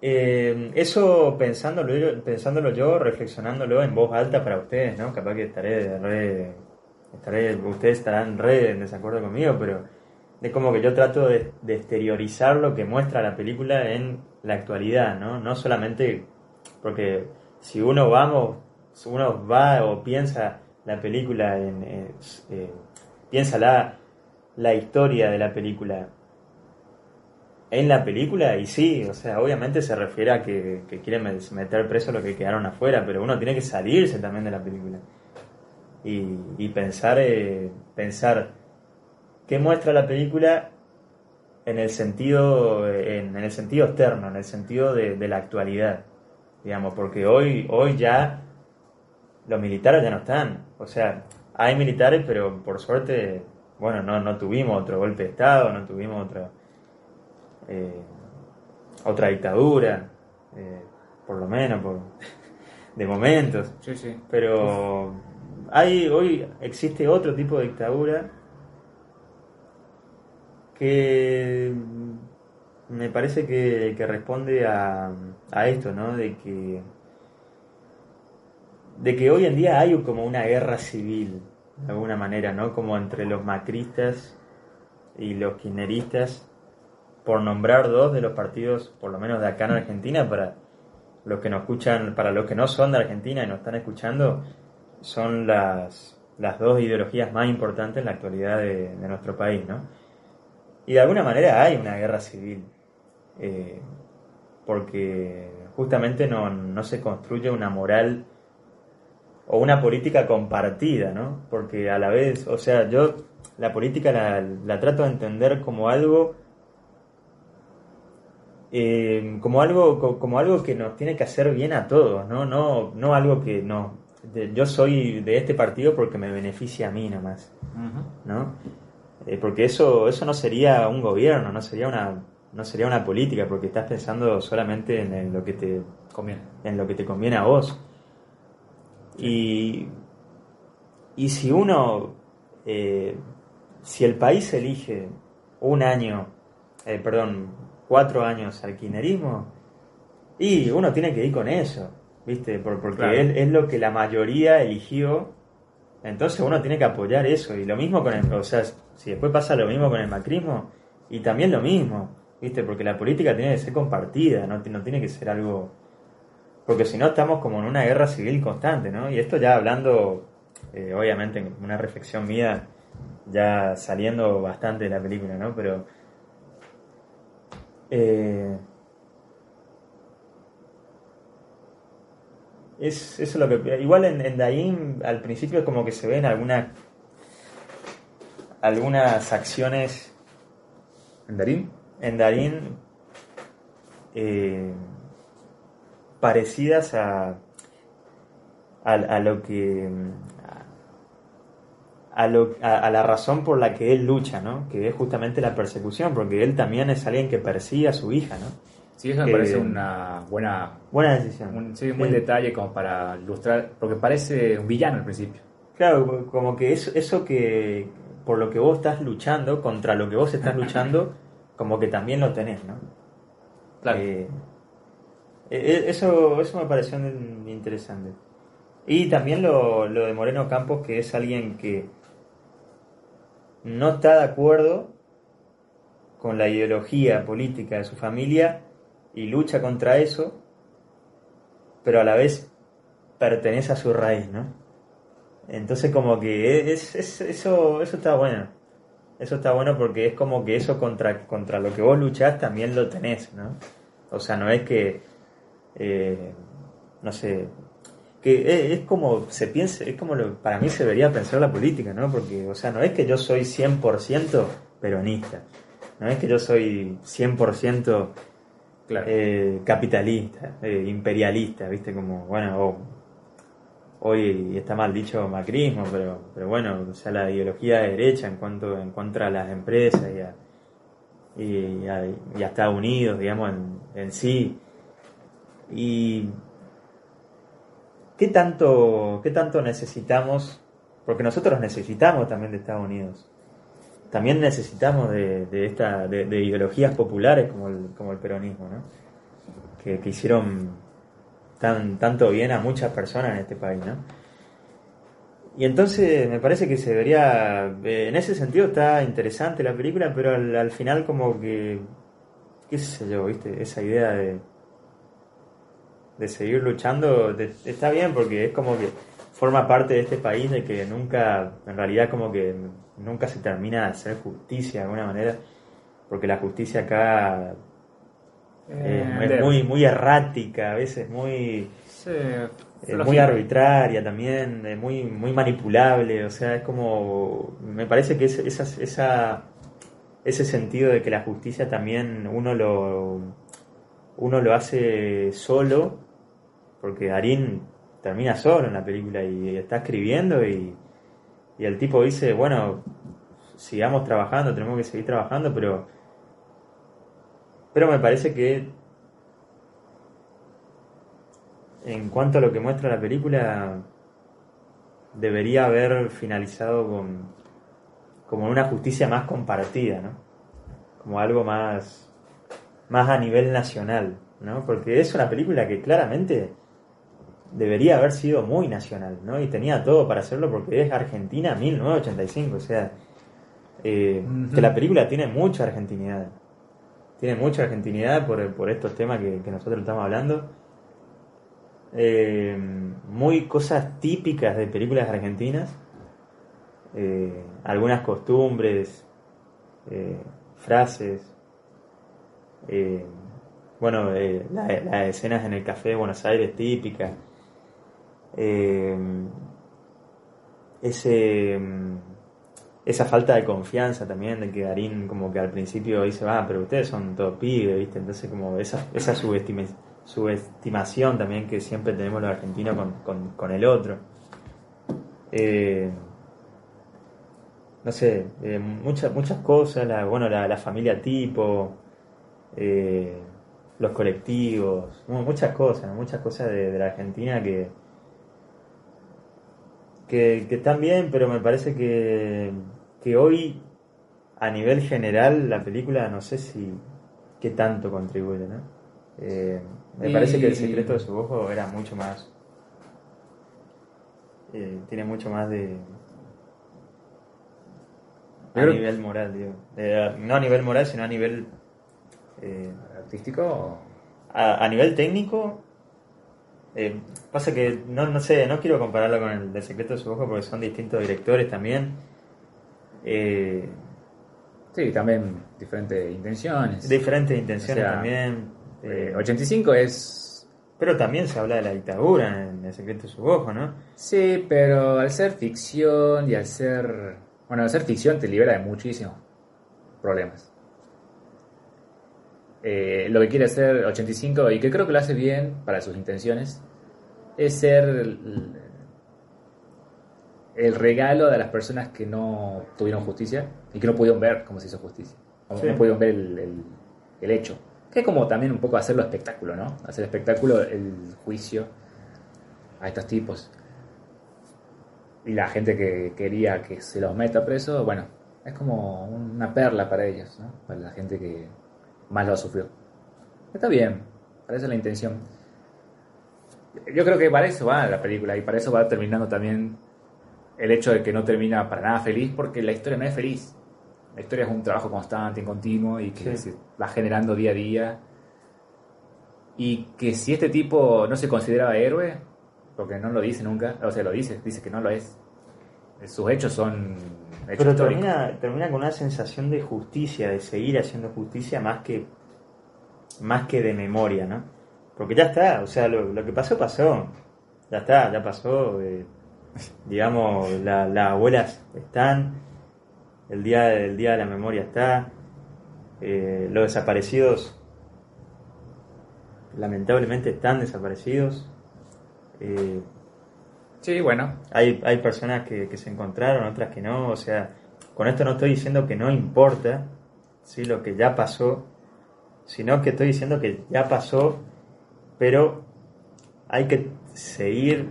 Eh, eso pensándolo, pensándolo yo, reflexionándolo en voz alta para ustedes, ¿no? Capaz que estaré re, estaré, ustedes estarán re en desacuerdo conmigo, pero es como que yo trato de, exteriorizar lo que muestra la película en la actualidad, ¿no? No solamente porque si uno vamos, si uno va o piensa la película en, piensa la, la historia de la película en la película y sí, o sea, obviamente se refiere a que, que quieren meter preso a los que quedaron afuera, pero uno tiene que salirse también de la película y, y pensar, eh, pensar qué muestra la película en el sentido, en, el sentido externo, en el sentido de, de, la actualidad, digamos, porque hoy, hoy ya los militares ya no están, o sea, hay militares, pero por suerte, bueno, no, no tuvimos otro golpe de Estado, no tuvimos otra eh, otra dictadura, eh, por lo menos, por, *laughs* de momentos. Sí, sí. Pero hay, hoy existe otro tipo de dictadura que me parece que, responde a, a, esto, ¿no? De que, de que hoy en día hay como una guerra civil, de alguna manera, ¿no? Como entre los macristas y los kirchneristas, por nombrar dos de los partidos, por lo menos de acá en Argentina, para los que nos escuchan, para los que no son de Argentina y nos están escuchando, son las, las dos ideologías más importantes en la actualidad de, nuestro país, ¿no? Y de alguna manera hay una guerra civil, eh, porque justamente no, no, se construye una moral o una política compartida, ¿no? Porque a la vez, o sea, yo la política la, la trato de entender como algo eh, como algo como algo que nos tiene que hacer bien a todos, ¿no? No, no algo que no yo soy de este partido porque me beneficia a mí nomás, ¿no? Eh, porque eso, eso no sería un gobierno, no sería una, no sería una política, porque estás pensando solamente en, lo que te conviene, en lo que te conviene a vos. Y, y si uno, eh, si el país elige un año, eh, perdón, cuatro años al kirchnerismo, y uno tiene que ir con eso. ¿viste? porque es, lo que la mayoría eligió, entonces uno tiene que apoyar eso. Y lo mismo con el, o sea, si después pasa lo mismo con el macrismo, y también lo mismo, ¿viste? Porque la política tiene que ser compartida, no, no tiene que ser algo... Porque si no estamos como en una guerra civil constante, ¿no? Y esto ya hablando, eh, obviamente, en una reflexión mía, ya saliendo bastante de la película, ¿no? Pero... Eh, Es, eso lo que. Igual en, en Daín al principio es como que se ven algunas. algunas acciones. ¿En Darín? En Darín. Eh, parecidas a, a, lo que. A, lo, a, la razón por la que él lucha, ¿no? Que es justamente la persecución, porque él también es alguien que persigue a su hija, ¿no? Sí, eso me parece una buena, buena decisión. Un, sí, un buen detalle como para ilustrar, porque parece un villano al principio. Claro, como que eso, eso que por lo que vos estás luchando, contra lo que vos estás luchando, *laughs* como que también lo tenés, ¿no? Claro. Eh, e, e, eso, eso me pareció interesante. Y también lo, lo de Moreno Campos, que es alguien que no está de acuerdo con la ideología política de su familia, y lucha contra eso, pero a la vez pertenece a su raíz, ¿no? Entonces como que es, eso, eso está bueno. Eso está bueno porque es como que eso contra, contra lo que vos luchás también lo tenés, ¿no? O sea, no es que, eh, no sé, que es, como se piensa, es como lo, para mí se debería pensar la política, ¿no? Porque, o sea, no es que yo soy 100% peronista, no es que yo soy 100% eh, capitalista, eh, imperialista, ¿viste? Como, bueno, hoy está mal dicho macrismo, pero, pero bueno, o sea, la ideología de derecha en cuanto en contra a las empresas y a Estados Unidos, digamos, en, en sí. Y ¿qué tanto, qué tanto necesitamos? Porque nosotros necesitamos también de Estados Unidos. También necesitamos de, esta, de, de ideologías populares como el, como el peronismo, ¿no? que, que hicieron tan, tanto bien a muchas personas en este país, ¿no? Y entonces me parece que se debería, eh, en ese sentido está interesante la película, pero al, al final como que, qué sé yo, viste, esa idea de, de seguir luchando está bien porque es como que forma parte de este país de que nunca, en realidad como que nunca se termina de hacer justicia de alguna manera, porque la justicia acá eh, es de- muy, muy errática, a veces muy, Sí, eh, muy arbitraria también, eh, muy, muy manipulable, o sea, es como, me parece que es- esa, esa, ese sentido de que la justicia también uno lo, uno lo hace solo, porque Darín termina solo en la película y está escribiendo y, y el tipo dice, bueno, sigamos trabajando, tenemos que seguir trabajando, pero, pero me parece que en cuanto a lo que muestra la película, debería haber finalizado con como una justicia más compartida, ¿no? Como algo más más a nivel nacional, ¿no? Porque es una película que claramente debería haber sido muy nacional, ¿no? Y tenía todo para hacerlo porque es Argentina 1985, o sea, eh, Ujú. que la película tiene mucha argentinidad. Tiene mucha argentinidad por, por estos temas que, que nosotros estamos hablando. Eh, muy cosas típicas de películas argentinas. Eh, algunas costumbres, eh, frases. eh, bueno, eh, la- las escenas en el café de Buenos Aires típicas. Eh, ese mm, esa falta de confianza también de que Darín como que al principio dice va pero ustedes son todos pibes viste entonces como esa esa subestimación también que siempre tenemos los argentinos con, con, el otro. Eh, no sé eh, muchas muchas cosas bueno la, la familia tipo eh, los colectivos mu- muchas cosas muchas cosas de la Argentina que que, que están bien, pero me parece que, que hoy, a nivel general, la película no sé si qué tanto contribuye, ¿no? Eh, me Y- parece que el secreto de su ojo era mucho más. eh, tiene mucho más de. A nivel moral, digo. Eh, no a nivel moral, sino a nivel. eh, artístico. a, a nivel técnico, eh, pasa que no, no sé, no quiero compararlo con el de Secreto de su Ojo porque son distintos directores también. Eh, Sí, también diferentes intenciones. diferentes intenciones O sea, también. Eh, eh, 85 es. pero también se habla de la dictadura en El Secreto de su Ojo, ¿no? Sí, pero al ser ficción y al ser. Bueno, al ser ficción te libera de muchísimos problemas. Eh, lo que quiere hacer 85 y que creo que lo hace bien para sus intenciones es ser el, el regalo de las personas que no tuvieron justicia y que no pudieron ver cómo se hizo justicia. O Sí. No pudieron ver el, el- el hecho. Que es como también un poco hacerlo espectáculo, ¿no? Hacer espectáculo el juicio a estos tipos. Y la gente que quería que se los meta preso, bueno, es como una perla para ellos, ¿no? Para la gente que más lo sufrió. Está bien, para eso es la intención. Yo creo que para eso va la película y para eso va terminando también el hecho de que no termina para nada feliz, porque la historia no es feliz. La historia es un trabajo constante, continuo y que Sí. se va generando día a día. Y que si este tipo no se consideraba héroe, porque no lo dice nunca, o sea, lo dice, dice que no lo es. Sus hechos son Pero termina, termina con una sensación de justicia, de seguir haciendo justicia más que más que de memoria, ¿no? Porque ya está, o sea, lo, lo que pasó, pasó. Ya está, ya pasó. eh, digamos, la- las abuelas están, el día, del día de la memoria está, eh, los desaparecidos lamentablemente están desaparecidos. eh, Sí, bueno. Hay, hay personas que, que se encontraron, otras que no, o sea, con esto no estoy diciendo que no importa, ¿sí? Lo que ya pasó, sino que estoy diciendo que ya pasó, pero hay que seguir,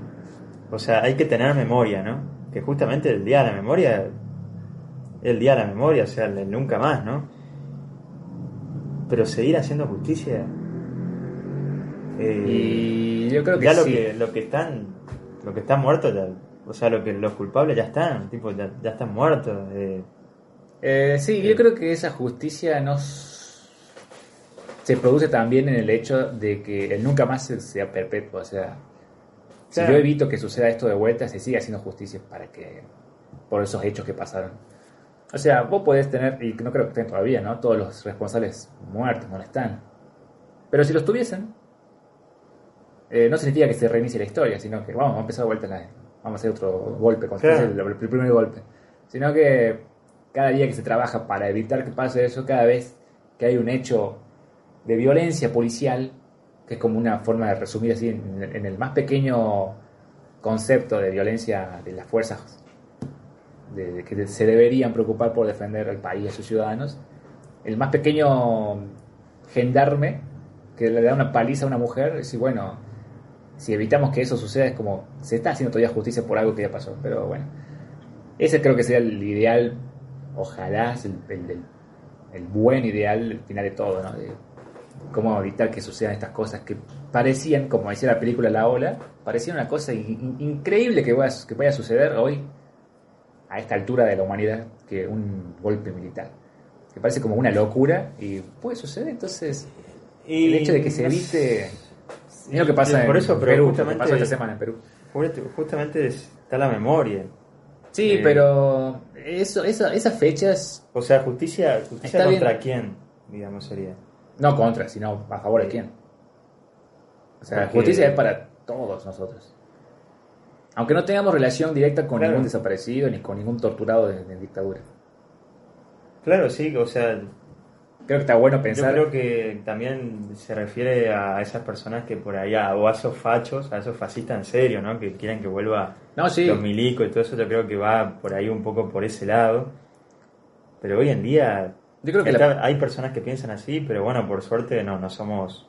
o sea, hay que tener memoria, ¿no? Que justamente el día de la memoria, el día de la memoria, o sea, el nunca más, ¿no? Pero seguir haciendo justicia. eh, Y yo creo que ya lo sí. que lo que están lo que están muertos ya, o sea lo que los culpables ya están tipo ya, ya están muertos eh, Eh, sí, yo creo que esa justicia no se produce también en el hecho de que el nunca más se- sea perpetuo. O sea, si yo evito que suceda esto de vuelta, se sigue haciendo justicia para que por esos hechos que pasaron. O sea, vos podés tener, y no creo que estén todavía, ¿no? Todos los responsables muertos, no lo están. Pero si los tuviesen, eh, no significa que se reinicie la historia, sino que vamos, vamos a empezar de vuelta, la- vamos a hacer otro golpe, si Claro. el, el primer golpe. Sino que cada día que se trabaja para evitar que pase eso, cada vez que hay un hecho de violencia policial, que es como una forma de resumir así en, en el más pequeño concepto de violencia de las fuerzas de, de que se deberían preocupar por defender al país y a sus ciudadanos, el más pequeño gendarme que le da una paliza a una mujer, es bueno, si evitamos que eso suceda es como, se está haciendo todavía justicia por algo que ya pasó, pero bueno, ese creo que sería el ideal, ojalá, es el, el- el- el buen ideal al final de todo, ¿no? De cómo evitar que sucedan estas cosas que parecían, como decía la película La Ola, parecían una cosa in- in- increíble que vaya, que vaya a suceder hoy, a esta altura de la humanidad, que un golpe militar. Que parece como una locura y puede suceder, entonces el hecho de que se evite... Es lo que pasa por en eso, pero Perú, justamente- pasó esta semana en Perú. Justamente- está la memoria Sí, Eh, pero eso, esa, esas fechas, o sea justicia justicia Está bien. contra quién digamos sería no contra, sino a favor de quién. O sea, Porque- justicia es para todos nosotros. Aunque no tengamos relación directa con Claro. ningún desaparecido ni con ningún torturado de, de dictadura. claro sí o sea Creo que está bueno yo pensar. creo que también se refiere a esas personas que por ahí a- o a esos fachos a esos fascistas en serio no que quieren que vuelva No, sí. los milicos y todo eso yo creo que va por ahí un poco por ese lado pero hoy en día Yo creo que está- la- hay personas que piensan así pero bueno por suerte no no somos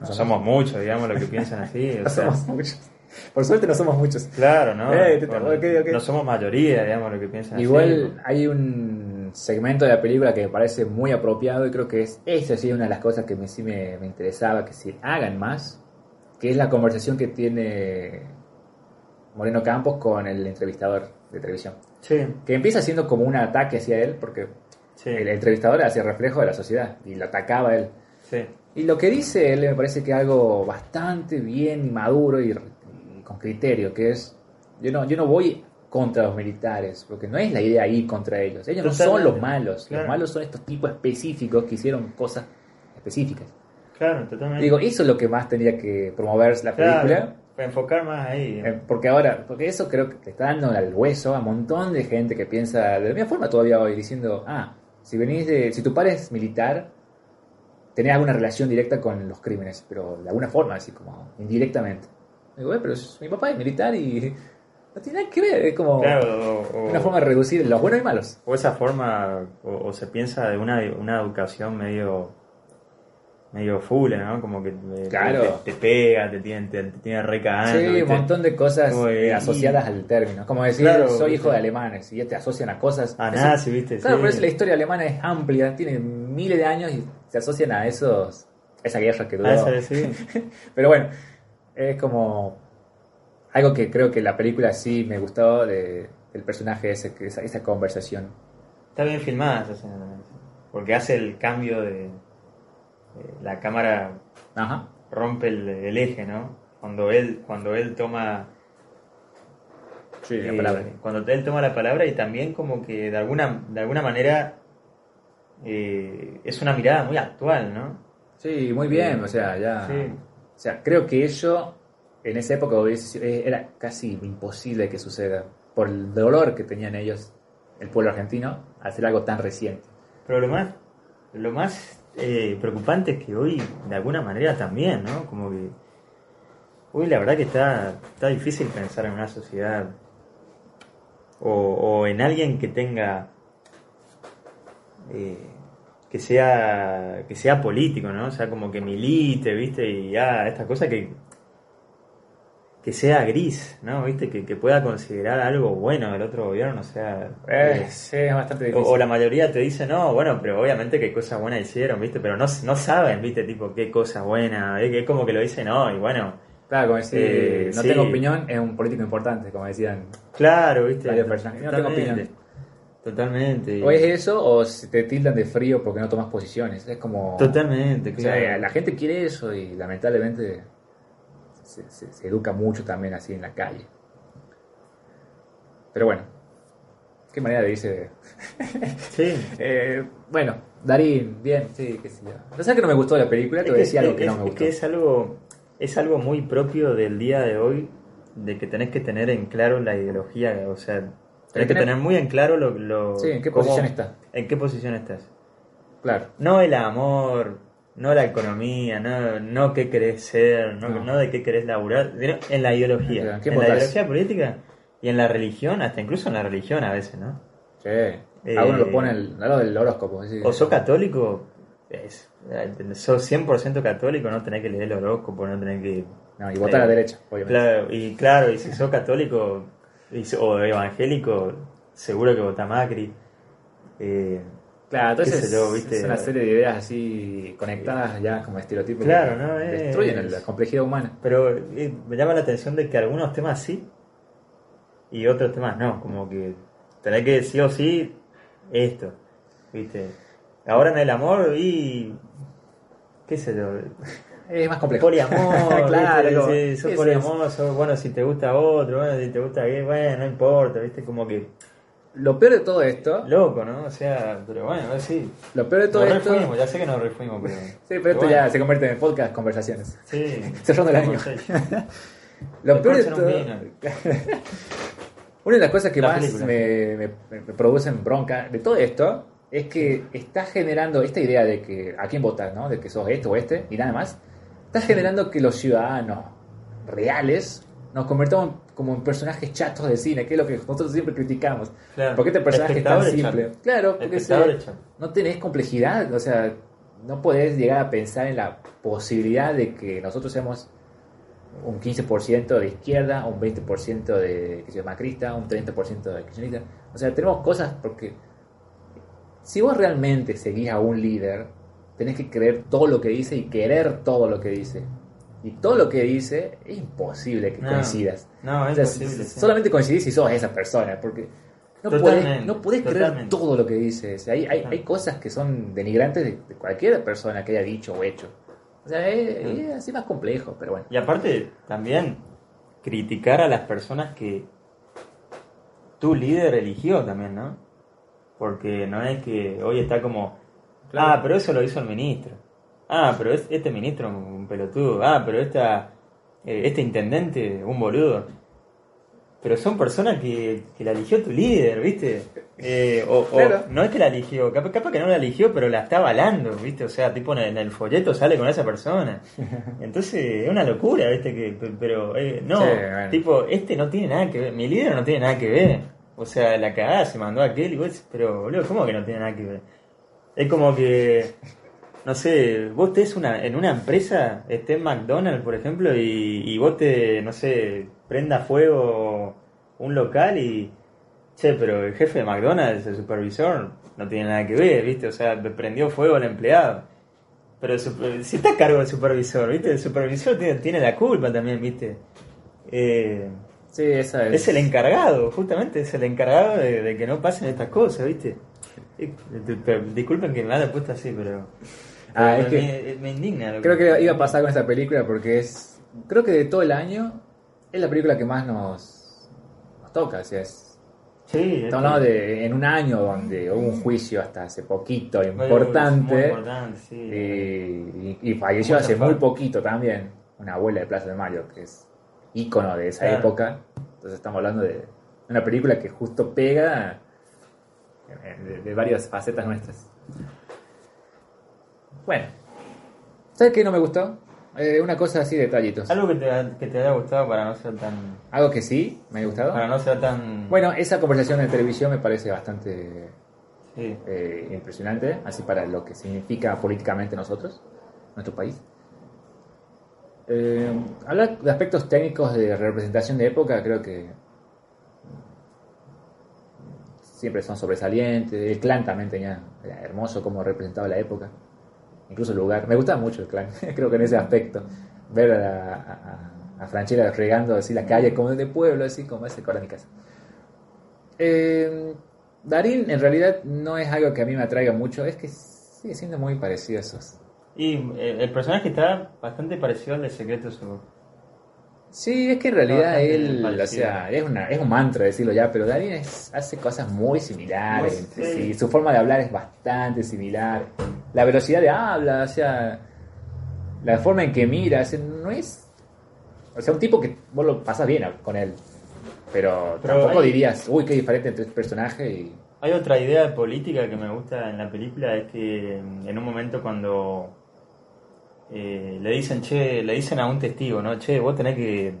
no somos- somos muchos digamos los que piensan así *laughs* o no sea, somos muchos. Por suerte no somos muchos. claro no Eh, te- Bueno, no somos mayoría digamos los que piensan Igual así hay un segmento de la película que me parece muy apropiado y creo que es esa sí una de las cosas que me, sí me, me interesaba que se hagan más, que es la conversación que tiene Moreno Campos con el entrevistador de televisión. sí Que empieza siendo como un ataque hacia él, porque sí el entrevistador hacía reflejo de la sociedad y lo atacaba a él. sí Y lo que dice él me parece que es algo bastante bien y maduro y, y con criterio, que es, yo no, yo no voy contra los militares, porque no es la idea ir contra ellos. Ellos no son Totalmente, los malos, claro. los malos son estos tipos específicos que hicieron cosas específicas. claro totalmente Digo, eso es lo que más tendría que promover la película. Claro, para enfocar más ahí eh, Porque ahora, porque eso creo que le está dando al hueso a un montón de gente que piensa de la misma forma todavía hoy, diciendo, ah, si venís de, si tu padre es militar, tenés alguna relación directa con los crímenes, pero de alguna forma, así como indirectamente. Digo, "Eh, pero es- mi papá es militar y no tiene nada que ver, es como claro o, o- una forma de reducir los buenos y malos. o esa forma o, o se piensa de una, una educación medio medio full ¿no? como que eh, Claro. te, te pega te tiene te, te tiene recagando Sí, un montón de cosas eh, asociadas al término. Como decir, Claro, soy hijo de alemanes y ya te asocian a cosas. a Eso- nazi viste Claro, Sí. pero es la historia alemana es amplia, tiene miles de años y se asocian a esos esa guerra que duró. Ah, sí. *laughs* Pero bueno, es como algo que creo que la película sí me gustó de, del personaje ese, que esa, esa conversación. está bien filmada esa porque hace el cambio de, de la cámara Ajá. rompe el, el eje no cuando él cuando él toma Sí, la Eh, palabra. cuando él toma la palabra y también como que de alguna, de alguna manera eh, es una mirada muy actual, ¿no? Sí, muy bien, o sea, ya. Sí. O sea, creo que eso en esa época eh, era casi imposible que suceda por el dolor que tenían ellos, el pueblo argentino, hacer algo tan reciente. Pero lo más, lo más eh, preocupante es que hoy de alguna manera también, ¿no? Como que Uy, la verdad que está, está difícil pensar en una sociedad o, en alguien que tenga eh, que sea que sea político, ¿no? O sea, como que milite, ¿viste? Y ya, esta cosa que que sea gris, ¿no? ¿Viste? Que, que pueda considerar algo bueno del otro gobierno, o sea... Eh, eh, sí, es bastante difícil. o la mayoría te dice, no, bueno, pero obviamente qué cosas buenas hicieron, ¿viste? Pero no, no saben, ¿viste? Tipo, qué cosa buena, es, es como que lo dicen, no, y bueno, Claro, como decir, Eh, no sí. tengo opinión, es un político importante, como decían. claro, ¿viste? No tengo opinión. Totalmente. O es eso, o te tildan de frío porque no tomas posiciones. Es como. Totalmente, O sea, claro. la gente quiere eso y lamentablemente se, se- se educa mucho también así en la calle. Pero bueno, qué manera de irse. *laughs* Sí. Eh, bueno, Darín, bien, sí, qué sé yo. No sé que no me gustó la película, te voy a decir algo que no me es gustó. que es algo, es algo muy propio del día de hoy, de que tenés que tener en claro la ideología, o sea, tenés que tener- muy en claro lo... lo Sí, en qué cómo- posición está. En qué posición estás. Claro. No el amor, no la economía, no, no qué querés ser, no, No. no de qué querés laburar, sino en la ideología. ¿En la ideología política y en la religión, hasta incluso en la religión a veces, ¿no? Sí. Eh, a uno lo pone al al lado del horóscopo. O sos católico, es, eh, sos 100% católico, no tenés que leer el horóscopo, no tenés que... No, y votar a la Eh, derecha, obviamente. Claro, y claro, y si sos católico y o evangélico, seguro que vota Macri. Eh, Claro, entonces yo, ¿viste? es una serie de ideas así conectadas ya como estereotipos Claro, que ¿no? Es- destruyen la complejidad humana. pero eh, me llama la atención de que algunos temas sí y otros temas no, como que tenés que sí o sí esto, ¿viste? Ahora en el amor y... qué sé yo, Es más complejo. poliamor, *laughs* claro, Sí, sos poliamor, sos- bueno, si te gusta otro, bueno, si te gusta gay, bueno, no importa, ¿viste? Como que Lo peor de todo esto, loco, ¿no? O sea, pero bueno, sí. lo peor de todo Nos esto, refuimos, ya sé que nos refuimos, pero... *laughs* sí, pero esto bueno, ya se convierte en podcast conversaciones. Sí. *laughs* Cerrando el año. *laughs* Lo peor de Después todo, un una de las cosas que La más me, me- me producen bronca de todo esto es que está generando esta idea de que a quién votar, ¿no? De que sos este o este y nada más. Está generando que los ciudadanos reales nos convertamos como en personajes chatos de cine, que es lo que nosotros siempre criticamos. Claro. Porque este personaje es tan simple. Claro, porque se- no tenés complejidad, o sea, no podés llegar a pensar en la posibilidad de que nosotros seamos un 15% de izquierda, un 20% de que sea macrista, un 30% de kirchnerista. O sea, tenemos cosas porque si vos realmente seguís a un líder, tenés que creer todo lo que dice y querer todo lo que dice. Y todo lo que dice es imposible que No. coincidas. No, O es sea, imposible. sí. solamente coincidís si sos esa persona, porque no Totalmente, podés, no podés creer todo lo que dice. O sea, hay, hay, hay cosas que son denigrantes de, de cualquier persona que haya dicho o hecho. O sea, es, Mm. es así más complejo, pero bueno. Y aparte, también criticar a las personas que tu líder eligió también, ¿no? Porque no es que hoy está como, Claro. ah, pero eso lo hizo el ministro. Ah, pero es- este ministro un pelotudo. Ah, pero esta, eh, este intendente un boludo. Pero son personas que, que la eligió tu líder, ¿viste? Eh, o, o Claro. no es que la eligió, capaz, capaz que no la eligió, pero la está avalando, ¿viste? O sea, tipo en el, en el folleto sale con esa persona. *laughs* Entonces es una locura, ¿viste? Que, pe- pero eh, no, Sí, bueno. tipo, este no tiene nada que ver, mi líder no tiene nada que ver. O sea, la cagada se mandó a aquel y vos pero boludo, ¿cómo que no tiene nada que ver? Es como que, no sé, vos estés una, en una empresa, estés en McDonald's, por ejemplo, y, y vos te, no sé, prenda fuego un local y, che, pero el jefe de McDonald's, el supervisor, no tiene nada que ver, ¿viste? O sea, prendió fuego al empleado. Pero el super- si está a cargo del supervisor, ¿viste? El supervisor tiene, tiene la culpa también, ¿viste? Eh, Sí, esa es. es el encargado, justamente, es el encargado de, de que no pasen estas cosas, ¿viste? Eh, Disculpen que me haya puesto así, pero. Ah, es me, me indigna. lo Creo que iba a pasar con esta película porque es. Creo que de todo el año es la película que más nos, nos toca. O sea, es, Sí, estamos hablando de en un año donde hubo un juicio hasta hace poquito Muy importante. importante, sí. y, y- y falleció hace muy poquito también. Una abuela de Plaza de Mayo, que es ícono de esa Claro. época. Entonces estamos hablando de una película que justo pega eh, de, de varias facetas nuestras. Bueno, ¿sabes qué no me gustó? Eh, una cosa así, detallitos. Algo que te, que te haya gustado para no ser tan... Algo que sí, me ha gustado. Para no ser tan... Bueno, esa conversación en televisión me parece bastante Sí. eh, impresionante, así para lo que significa políticamente nosotros, nuestro país. Eh, hablar de aspectos técnicos de representación de época, creo que siempre son sobresalientes. El clan también tenía, era hermoso como representaba la época, incluso el lugar. Me gustaba mucho el clan, *laughs* creo que en ese aspecto, ver a, a, a Franchella regando así la calle como de pueblo, así como ese cora mi casa. Eh, Darín en realidad no es algo que a mí me atraiga mucho, es que sigue siendo muy parecido esos. Y eh, el personaje está bastante parecido al de Secreto Seguro. Sí, es que en realidad él, o sea, es, una, es un mantra decirlo ya, pero Darín es- hace cosas muy similares Muy- entre sí. sí. Su forma de hablar es bastante similar. La velocidad de habla, o sea, la forma en que mira, o sea, no es. O sea, un tipo que vos lo pasas bien con él, pero, Pero tampoco hay- dirías, uy, qué diferente entre este personaje y. Hay otra idea de política que me gusta en la película, es que en un momento cuando eh, le dicen, che, le dicen a un testigo, ¿no? Che, vos tenés que,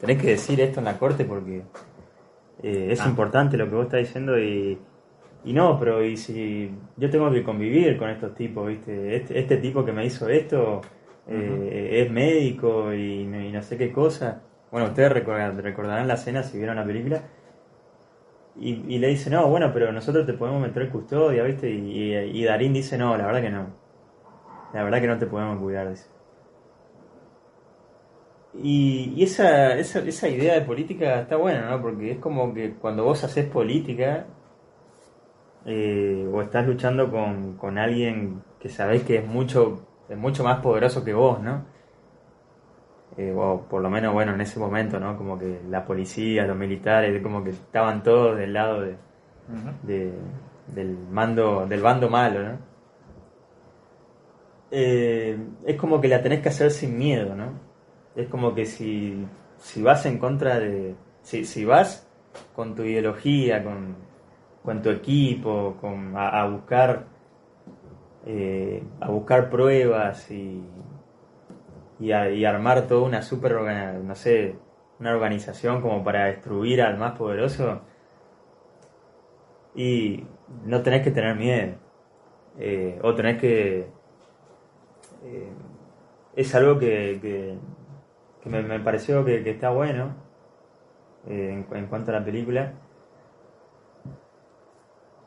tenés que decir esto en la corte porque eh, es Ah. importante lo que vos estás diciendo y, y no, pero y si yo tengo que convivir con estos tipos, ¿viste? Este, este tipo que me hizo esto eh, es médico y, no- y no sé qué cosa. Bueno, ustedes recordarán, recordarán la escena si vieron la película. Y, y le dice, no, bueno, pero nosotros te podemos meter en custodia, ¿viste? Y, y, y Darín dice, no, la verdad que no. La verdad que no te podemos cuidar, dice. Y, y esa, esa, esa idea de política está buena, ¿no? Porque es como que cuando vos haces política, eh, o estás luchando con, con alguien que sabés que es mucho, es mucho más poderoso que vos, ¿no? Eh, o por lo menos, bueno, en ese momento, ¿no? Como que la policía, los militares, como que estaban todos del lado de, de- del mando, del bando malo, ¿no? Eh, es como que la tenés que hacer sin miedo, ¿no? Es como que si, si vas en contra de... Si, si vas con tu ideología, con, con tu equipo, con, a, buscar eh, a buscar pruebas y, y, a- y armar toda una super, no sé, una organización como para destruir al más poderoso y no tenés que tener miedo Eh, o tenés que eh, es algo que, me, pareció que, está bueno eh, en, cuanto a la película.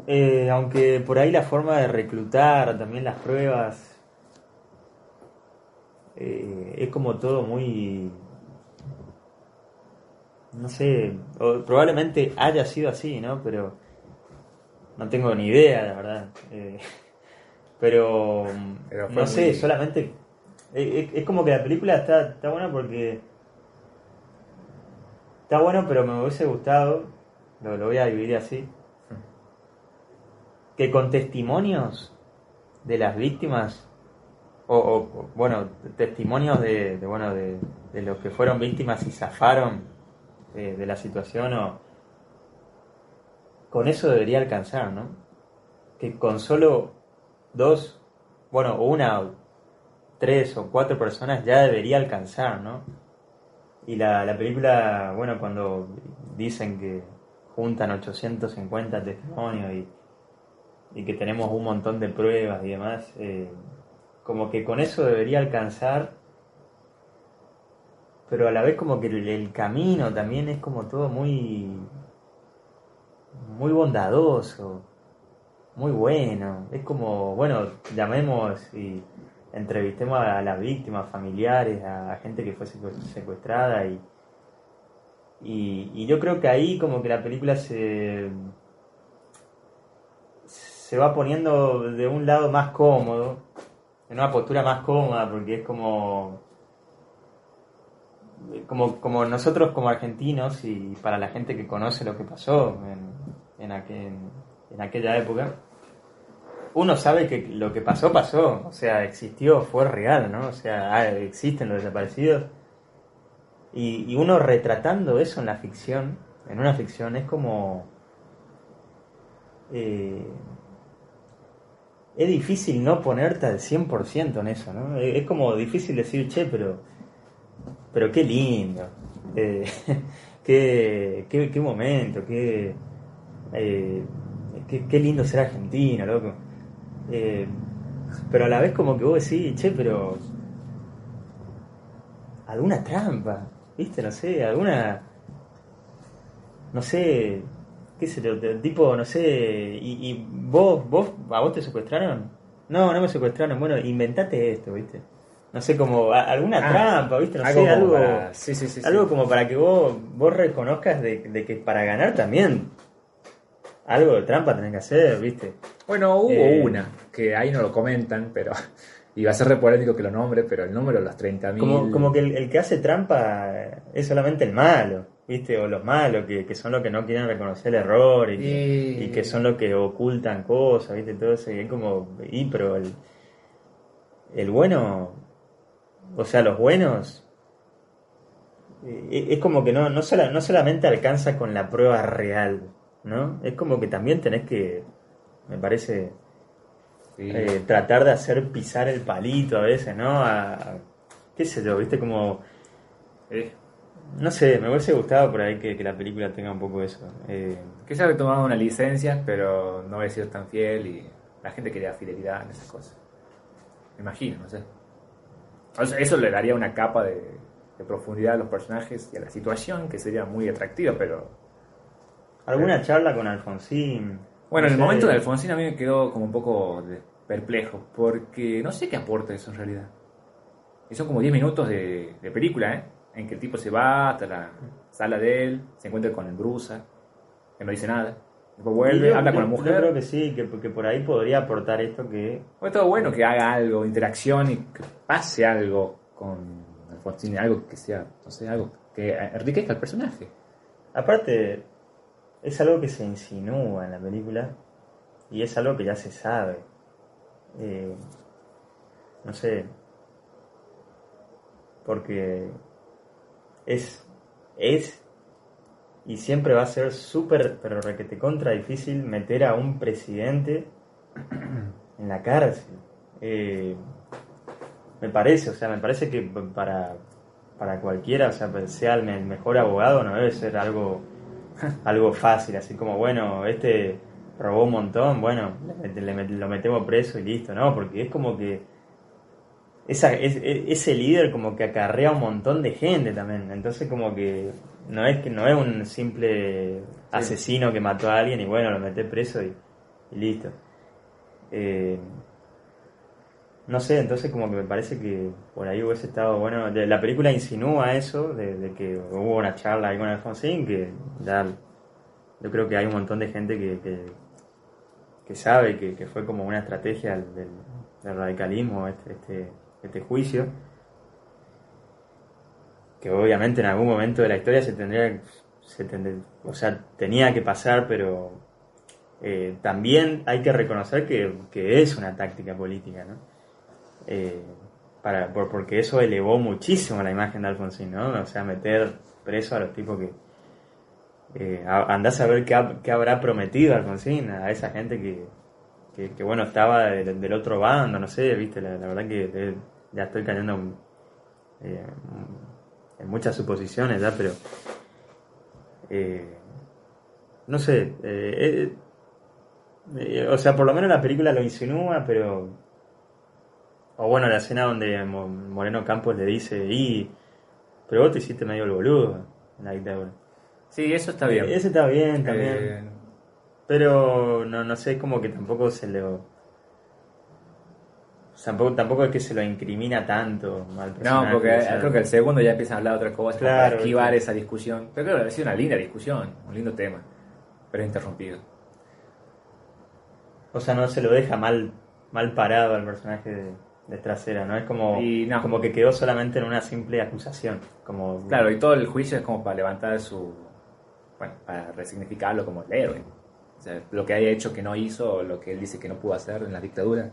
Eh, aunque por ahí la forma de reclutar también las pruebas es como todo muy no sé probablemente haya sido así no pero no tengo ni idea la verdad *laughs* pero, no sé muy- solamente es, es como que la película está, está buena porque está bueno pero me hubiese gustado lo, lo voy a dividir así que con testimonios de las víctimas o, bueno testimonios de, de, bueno de, de los que fueron víctimas y zafaron eh, de la situación o con eso debería alcanzar no que con solo dos bueno una o tres o cuatro personas ya debería alcanzar no y la, la película bueno cuando dicen que juntan 850 testimonios y y que tenemos un montón de pruebas y demás, eh, como que con eso debería alcanzar, pero a la vez como que el camino también es como todo muy, muy bondadoso, muy bueno, es como, bueno, llamemos y entrevistemos a las víctimas, familiares, a, gente que fue secu- secuestrada y, y, y yo creo que ahí como que la película se se va poniendo de un lado más cómodo, en una postura más cómoda, porque es como, como, como nosotros como argentinos y para la gente que conoce lo que pasó en, en, aquel- en aquella época, uno sabe que lo que pasó, pasó, o sea, existió, fue real, ¿no? O sea, ah, existen los desaparecidos. Y, y uno retratando eso en la ficción, en una ficción, es como... eh, es difícil no ponerte al 100% en eso, ¿no? Es, como difícil decir, che, pero, pero qué lindo, eh, *laughs* qué, qué, qué momento, qué, eh, qué, qué lindo ser argentino, loco. Eh, pero a la vez como que vos decís, che, pero alguna trampa, ¿viste? No sé, alguna, no sé, qué sé yo, tipo, no sé, y, y vos, vos, a vos te secuestraron? No, no me secuestraron, bueno, inventate esto, ¿viste? No sé, como alguna Ah, trampa, ¿viste? No algo sé, algo, para- sí, sí, sí. algo como para que vos, vos reconozcas de, de que para ganar también algo de trampa tenés que hacer, ¿viste? Bueno, hubo Eh, una, que ahí no lo comentan, pero. *laughs* Y va a ser re polémico que lo nombre, pero el número de los 30.000. Como, como que el, el que hace trampa es solamente el malo, ¿viste? O los malos, que, que son los que no quieren reconocer el error y, que- Y- y que son los que ocultan cosas, ¿viste? Todo eso, y es como, y pero el, el bueno, o sea, los buenos, eh, es como que no, no, sola- no solamente alcanza con la prueba real, ¿no? Es como que también tenés que, me parece, Sí. eh, tratar de hacer pisar el palito a veces, ¿no? A, a- qué sé yo, viste como... Eh, No sé, me hubiese gustado por ahí que, que la película tenga un poco eso. Eh, que se había tomado una licencia, pero no había sido tan fiel y la gente quería fidelidad en esas cosas. Me imagino, no sé. Eso le daría una capa de, de profundidad a los personajes y a la situación que sería muy atractiva, pero ¿Alguna charla con Alfonsín? Bueno, en el No sé. momento de Alfonsín a mí me quedó como un poco perplejo, porque no sé qué aporta eso en realidad. Y son como 10 minutos de, de película, ¿eh? En que el tipo se va hasta la sala de él, se encuentra con el Brusa, que no dice nada. Después vuelve, yo- habla con la mujer. Yo creo que sí, que, que por ahí podría aportar esto que... Fue todo bueno que haga algo, interacción y que pase algo con Alfonsín, algo que sea, no sé, algo que enriquezca al personaje. Aparte, es algo que se insinúa en la película y es algo que ya se sabe. Eh, no sé. Porque es, es y siempre va a ser súper, pero requete contra difícil meter a un presidente *clears throat* en la cárcel. Eh, me parece, o sea, me parece que para, para cualquiera, o sea, sea el mejor abogado, no debe ser algo, *laughs* algo fácil, así como, bueno, este robó un montón, bueno, le le lo metemos preso y listo, ¿no? Porque es como que esa, es- es- ese líder como que acarrea un montón de gente también, entonces como que no es que no es un simple asesino que mató a alguien y bueno, lo mete preso y, y listo. Eh, no sé, entonces como que me parece que por ahí hubiese estado bueno. la película insinúa eso, de, de que hubo una charla ahí con Alfonsín, que ya yo creo que hay un montón de gente que, que, sabe que, que fue como una estrategia del, del- del radicalismo este, este, este juicio. Que obviamente en algún momento de la historia se tendría, se tendría- o sea, tenía que pasar, pero eh, también hay que reconocer que, que es una táctica política, ¿no? Eh, para, por- porque eso elevó muchísimo la imagen de Alfonsín, ¿no? O sea, meter preso a los tipos que... Eh, andás a ver qué, ha- qué habrá prometido Alfonsín a esa gente que, que, bueno, estaba del, otro bando, no sé, viste, la, verdad que ya estoy cayendo en, eh, en muchas suposiciones ya, pero... eh, no sé, eh, eh, o sea, por lo menos la película lo insinúa, pero... O bueno, la escena donde Mo- Moreno Campos le dice, y... Pero vos te hiciste medio el boludo en la dictadura. Sí, eso está bien. Ese está bien también. Eh, Pero no, no sé, es como que tampoco se lo. Tampoco, tampoco es que se lo incrimina tanto al No, personaje. porque o sea, creo que el segundo ya empieza a hablar de otra cosa como Claro, para esquivar esa discusión. Pero claro, ha sido una linda discusión, un lindo tema, pero interrumpido. O sea, no se lo deja mal, mal parado al personaje de, de trasera, ¿no? Es como, Y no. como que quedó solamente en una simple acusación. Como, Claro, y todo el juicio es como para levantar su. Bueno, para resignificarlo como el héroe. O sea, lo que haya hecho que no hizo, o lo que él dice que no pudo hacer en la dictadura,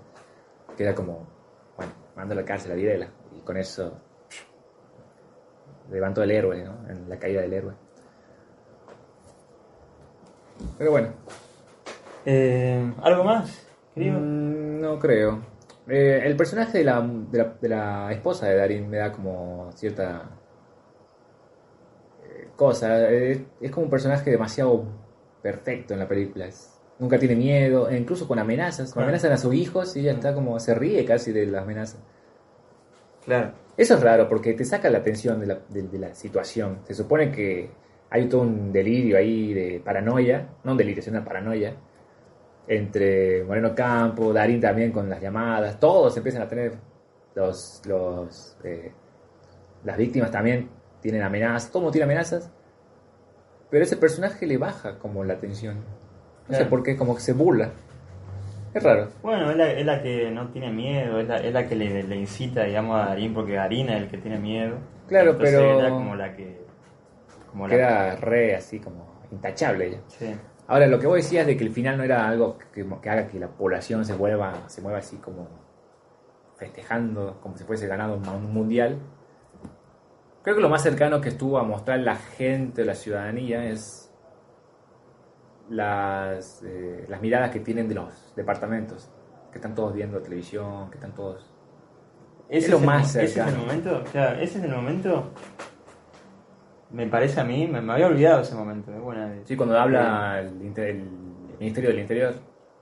queda como, bueno, mando a la cárcel a Videla. Y con eso levantó el héroe, ¿no? En la caída del héroe. Pero bueno, Eh, ¿Algo más, querido? Mm, No creo. Eh, el personaje de la, de, la, de la esposa de Darín me da como cierta eh, cosa. Eh, es como un personaje demasiado perfecto en la película. Es- nunca tiene miedo, e incluso con amenazas. Claro. Amenazan a sus hijos y ella está como, se ríe casi de las amenazas. Claro. Eso es raro porque te saca la atención de la, de- de la situación. Se supone que hay todo un delirio ahí de paranoia, no un delirio, sino una paranoia, entre Moreno Campo, Darín también con las llamadas, todos empiezan a tener, los, los, eh, las víctimas también tienen amenazas, todo tiene amenazas, pero ese personaje le baja como la atención. No sé por qué, como que se burla. Es raro. Bueno, es la, es la que no tiene miedo, es la, es la que le, le incita, digamos, a Darín, porque Darín es el que tiene miedo. Claro, Entonces pero- Era como la que. Como la re así como intachable ella. Sí. Ahora, lo que vos decías de que el final no era algo que, que haga que la población se vuelva, se mueva así como festejando, como si fuese ganado un, un mundial. Creo que lo más cercano que estuvo a mostrar la gente, la ciudadanía, es las, eh, las miradas que tienen de los departamentos, que están todos viendo televisión, que están todos... Ese Es lo más mo- Ese es cercano. el momento, claro, ese es el momento. Me parece a mí, me, me había olvidado ese momento. Es buena. Sí, cuando habla el, inter- el Ministerio del Interior.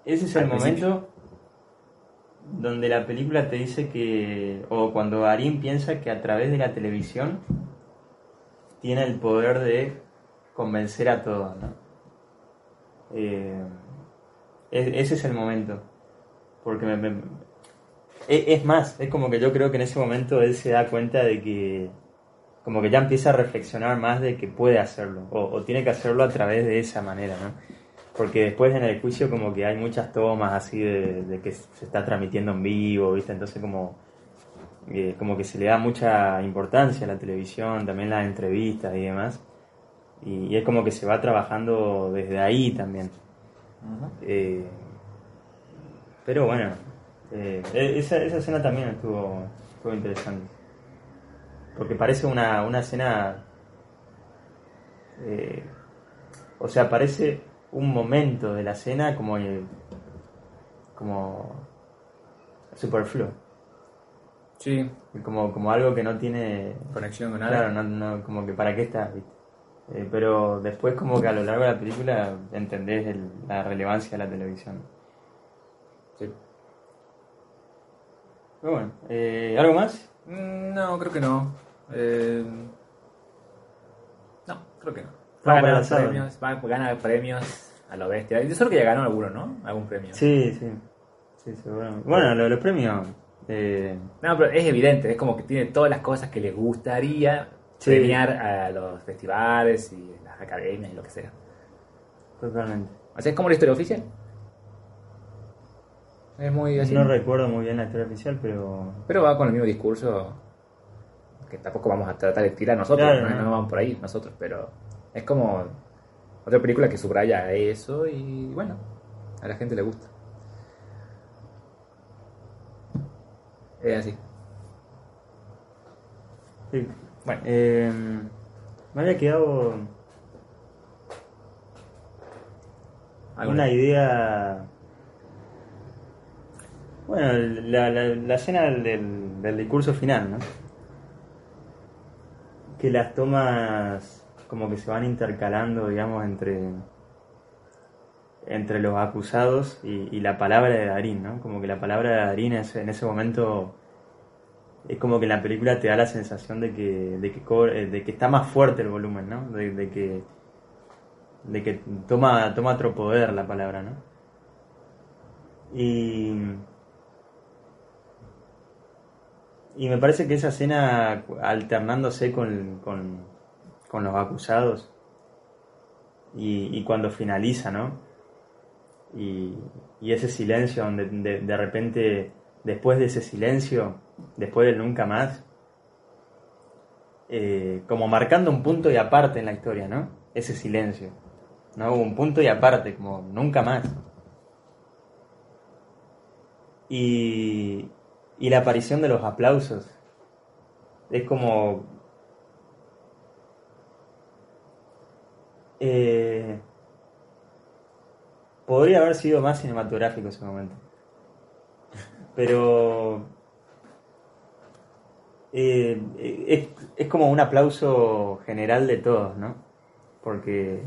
Ese es el principio. momento donde la película te dice que, o cuando Darín piensa que a través de la televisión tiene el poder de convencer a todos, ¿no? Eh, es- ese es el momento. Porque me- me- e- es más, es como que yo creo que en ese momento él se da cuenta de que, como que ya empieza a reflexionar más de que puede hacerlo, o, o tiene que hacerlo a través de esa manera, ¿no? Porque después en el juicio como que hay muchas tomas así de, de que se está transmitiendo en vivo, ¿viste? Entonces como, eh, como que se le da mucha importancia a la televisión, también las entrevistas y demás. Y, y es como que se va trabajando desde ahí también. Eh, pero bueno, eh, e- esa, esa escena también estuvo, estuvo interesante. Porque parece una, una escena... eh, o sea, parece un momento de la escena como... eh, como superfluo. Sí, Como, como algo que no tiene... conexión con nada. Claro, no, no, como que para qué está, ¿viste? Eh, pero después como que a lo largo de la película entendés el- la relevancia de la televisión. Sí. Pero bueno, eh, ¿algo más? Mm, No, creo que no. Eh, no, creo que no. Va a ganar premios, va a ganar premios a lo bestia. Yo solo que ya ganó alguno, ¿no? Algún premio. Sí, sí. Sí, seguramente. Bueno, lo de los premios... eh, No, pero es evidente, es como que tiene todas las cosas que le gustaría Sí. premiar a los festivales y las academias y lo que sea. totalmente. O sea, es como la historia oficial. Es muy así. No recuerdo muy bien la historia oficial, pero... Pero va con el mismo discurso que tampoco vamos a tratar de tirar nosotros, Claro, ¿no? no. no vamos por ahí nosotros, pero es como otra película que subraya eso y bueno, a la gente le gusta. Es así. Sí. Bueno, Eh, me había quedado ¿alguna? una idea. Bueno, la, la, la escena del, del discurso final, ¿no? Que las tomas como que se van intercalando, digamos, entre entre los acusados y, y la palabra de Darín, ¿no? Como que la palabra de Darín es- en ese momento es como que en la película te da la sensación de que, de que, eh, de que está más fuerte el volumen, ¿no? De, de que, de que toma, toma otro poder la palabra, ¿no? Y, y me parece que esa escena alternándose con, con, con los acusados y, y cuando finaliza, ¿no? Y, y ese silencio donde de, de repente, después de ese silencio, después del nunca más, eh, como marcando un punto y aparte en la historia, ¿no? Ese silencio, ¿no? Un punto y aparte, como nunca más. Y, y la aparición de los aplausos es como... eh, podría haber sido más cinematográfico ese momento. *laughs* Pero eh, es, es como un aplauso general de todos, ¿no? Porque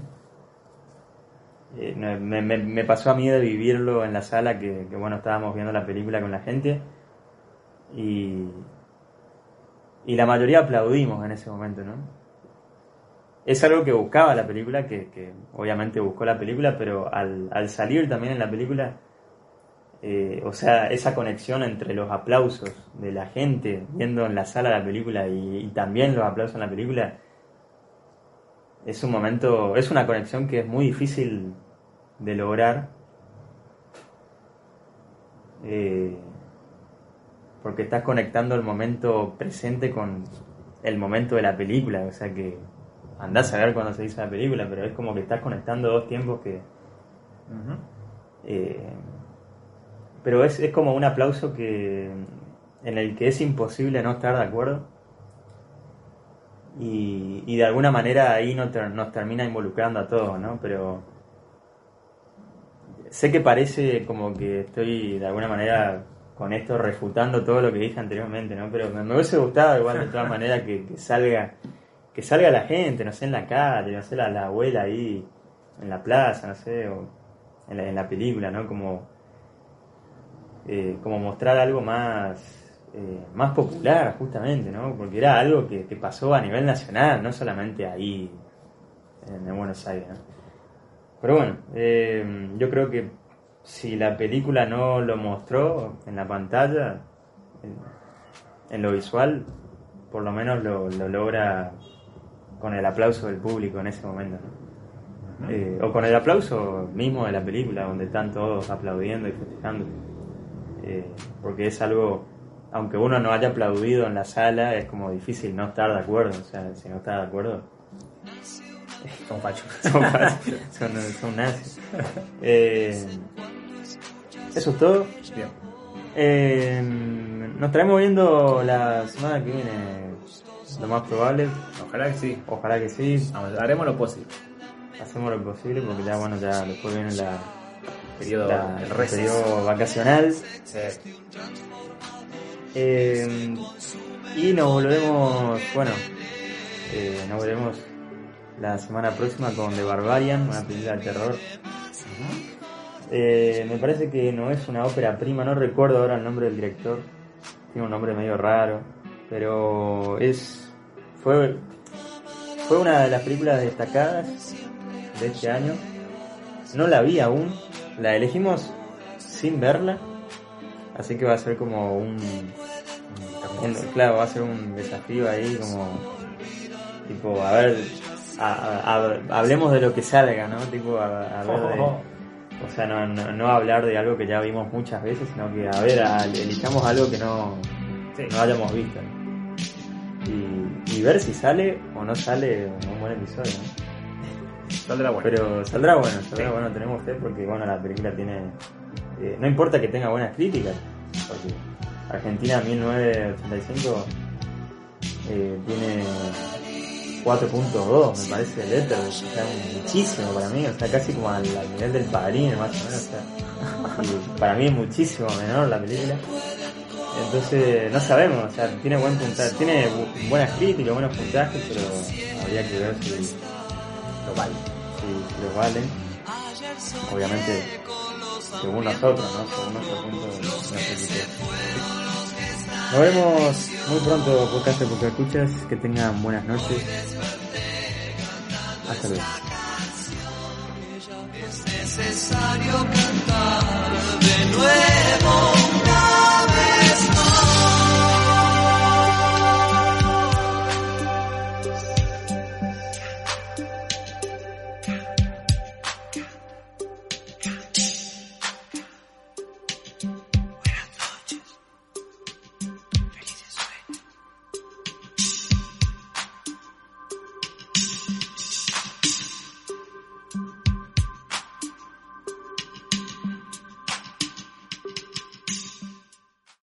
eh, me, me- me pasó a mí de vivirlo en la sala que, que, bueno, estábamos viendo la película con la gente y, y la mayoría aplaudimos en ese momento, ¿no? Es algo que buscaba la película, que, que obviamente buscó la película, pero al, al salir también en la película, eh, o sea, esa conexión entre los aplausos de la gente viendo en la sala la película y, también los aplausos en la película, es un momento, es una conexión que es muy difícil de lograr. eh, porque estás conectando el momento presente con el momento de la película, o sea que andás a ver cuando se dice la película, pero es como que estás conectando dos tiempos que... eh, pero es, es como un aplauso que en el que es imposible no estar de acuerdo y, y de alguna manera ahí no ter- nos termina involucrando a todos, ¿no? Pero sé que parece como que estoy de alguna manera con esto refutando todo lo que dije anteriormente, ¿no? Pero me, hubiese gustado igual de todas maneras que, salga que salga la gente, no sé, en la calle, no sé, la, la abuela ahí en la plaza, no sé, o en la, película, ¿no? Como eh, como mostrar algo más eh, más popular justamente, ¿no? Porque era algo que, pasó a nivel nacional, no solamente ahí en, en Buenos Aires, ¿no? Pero bueno, eh, yo creo que si la película no lo mostró en la pantalla, en, en lo visual, por lo menos lo, lo logra con el aplauso del público en ese momento, ¿no? Eh, o con el aplauso mismo de la película, donde están todos aplaudiendo y festejando. Eh, porque es algo, aunque uno no haya aplaudido en la sala, es como difícil no estar de acuerdo. O sea, si no está de acuerdo, Son fachos. *laughs* son, son, son nazis. *laughs* Eh, eso es todo. Bien. Eh, nos estaremos viendo la semana que viene, lo más probable. Ojalá que sí. Ojalá que sí. Vamos, haremos lo posible. Hacemos lo posible porque ya, bueno, ya después viene la, Periodo, la- el periodo vacacional. Eh, Eh, y nos volvemos, bueno, eh, nos volvemos la semana próxima con The Barbarian, una película de terror. Eh, me parece que no es una ópera prima, no recuerdo ahora el nombre del director, tiene un nombre medio raro, pero es fue fue una de las películas destacadas de este año. No la vi aún, la elegimos sin verla, así que va a ser como un, un- claro, va a ser un desafío ahí como tipo a ver a- a- a- hablemos de lo que salga, ¿no? Tipo a, a ver de- o sea, no, no, no hablar de algo que ya vimos muchas veces, sino que, a ver, a- elijamos algo que no, Sí. no hayamos visto. ¿no? Y, y ver si sale o no sale un buen episodio, ¿no? Saldrá bueno. Pero saldrá bueno, saldrá Sí. bueno, tenemos fe porque, bueno, la película tiene... eh, no importa que tenga buenas críticas, porque Argentina 1985 eh, tiene 4.2, me parece, Letterboxd, sea, muchísimo para mí, sea, casi como al, nivel del padrino, más o menos, o sea, y para mí es muchísimo menor la película. Entonces, no sabemos, o sea, tiene buen puntaje, tiene bu- buenas críticas, buenos puntajes, pero habría que ver si Lo vale. si, los valen. Obviamente, según nosotros, ¿no? Según nuestro punto de criterio. Nos vemos muy pronto, podcast porque escuchas. Que tengan buenas noches. Hasta luego.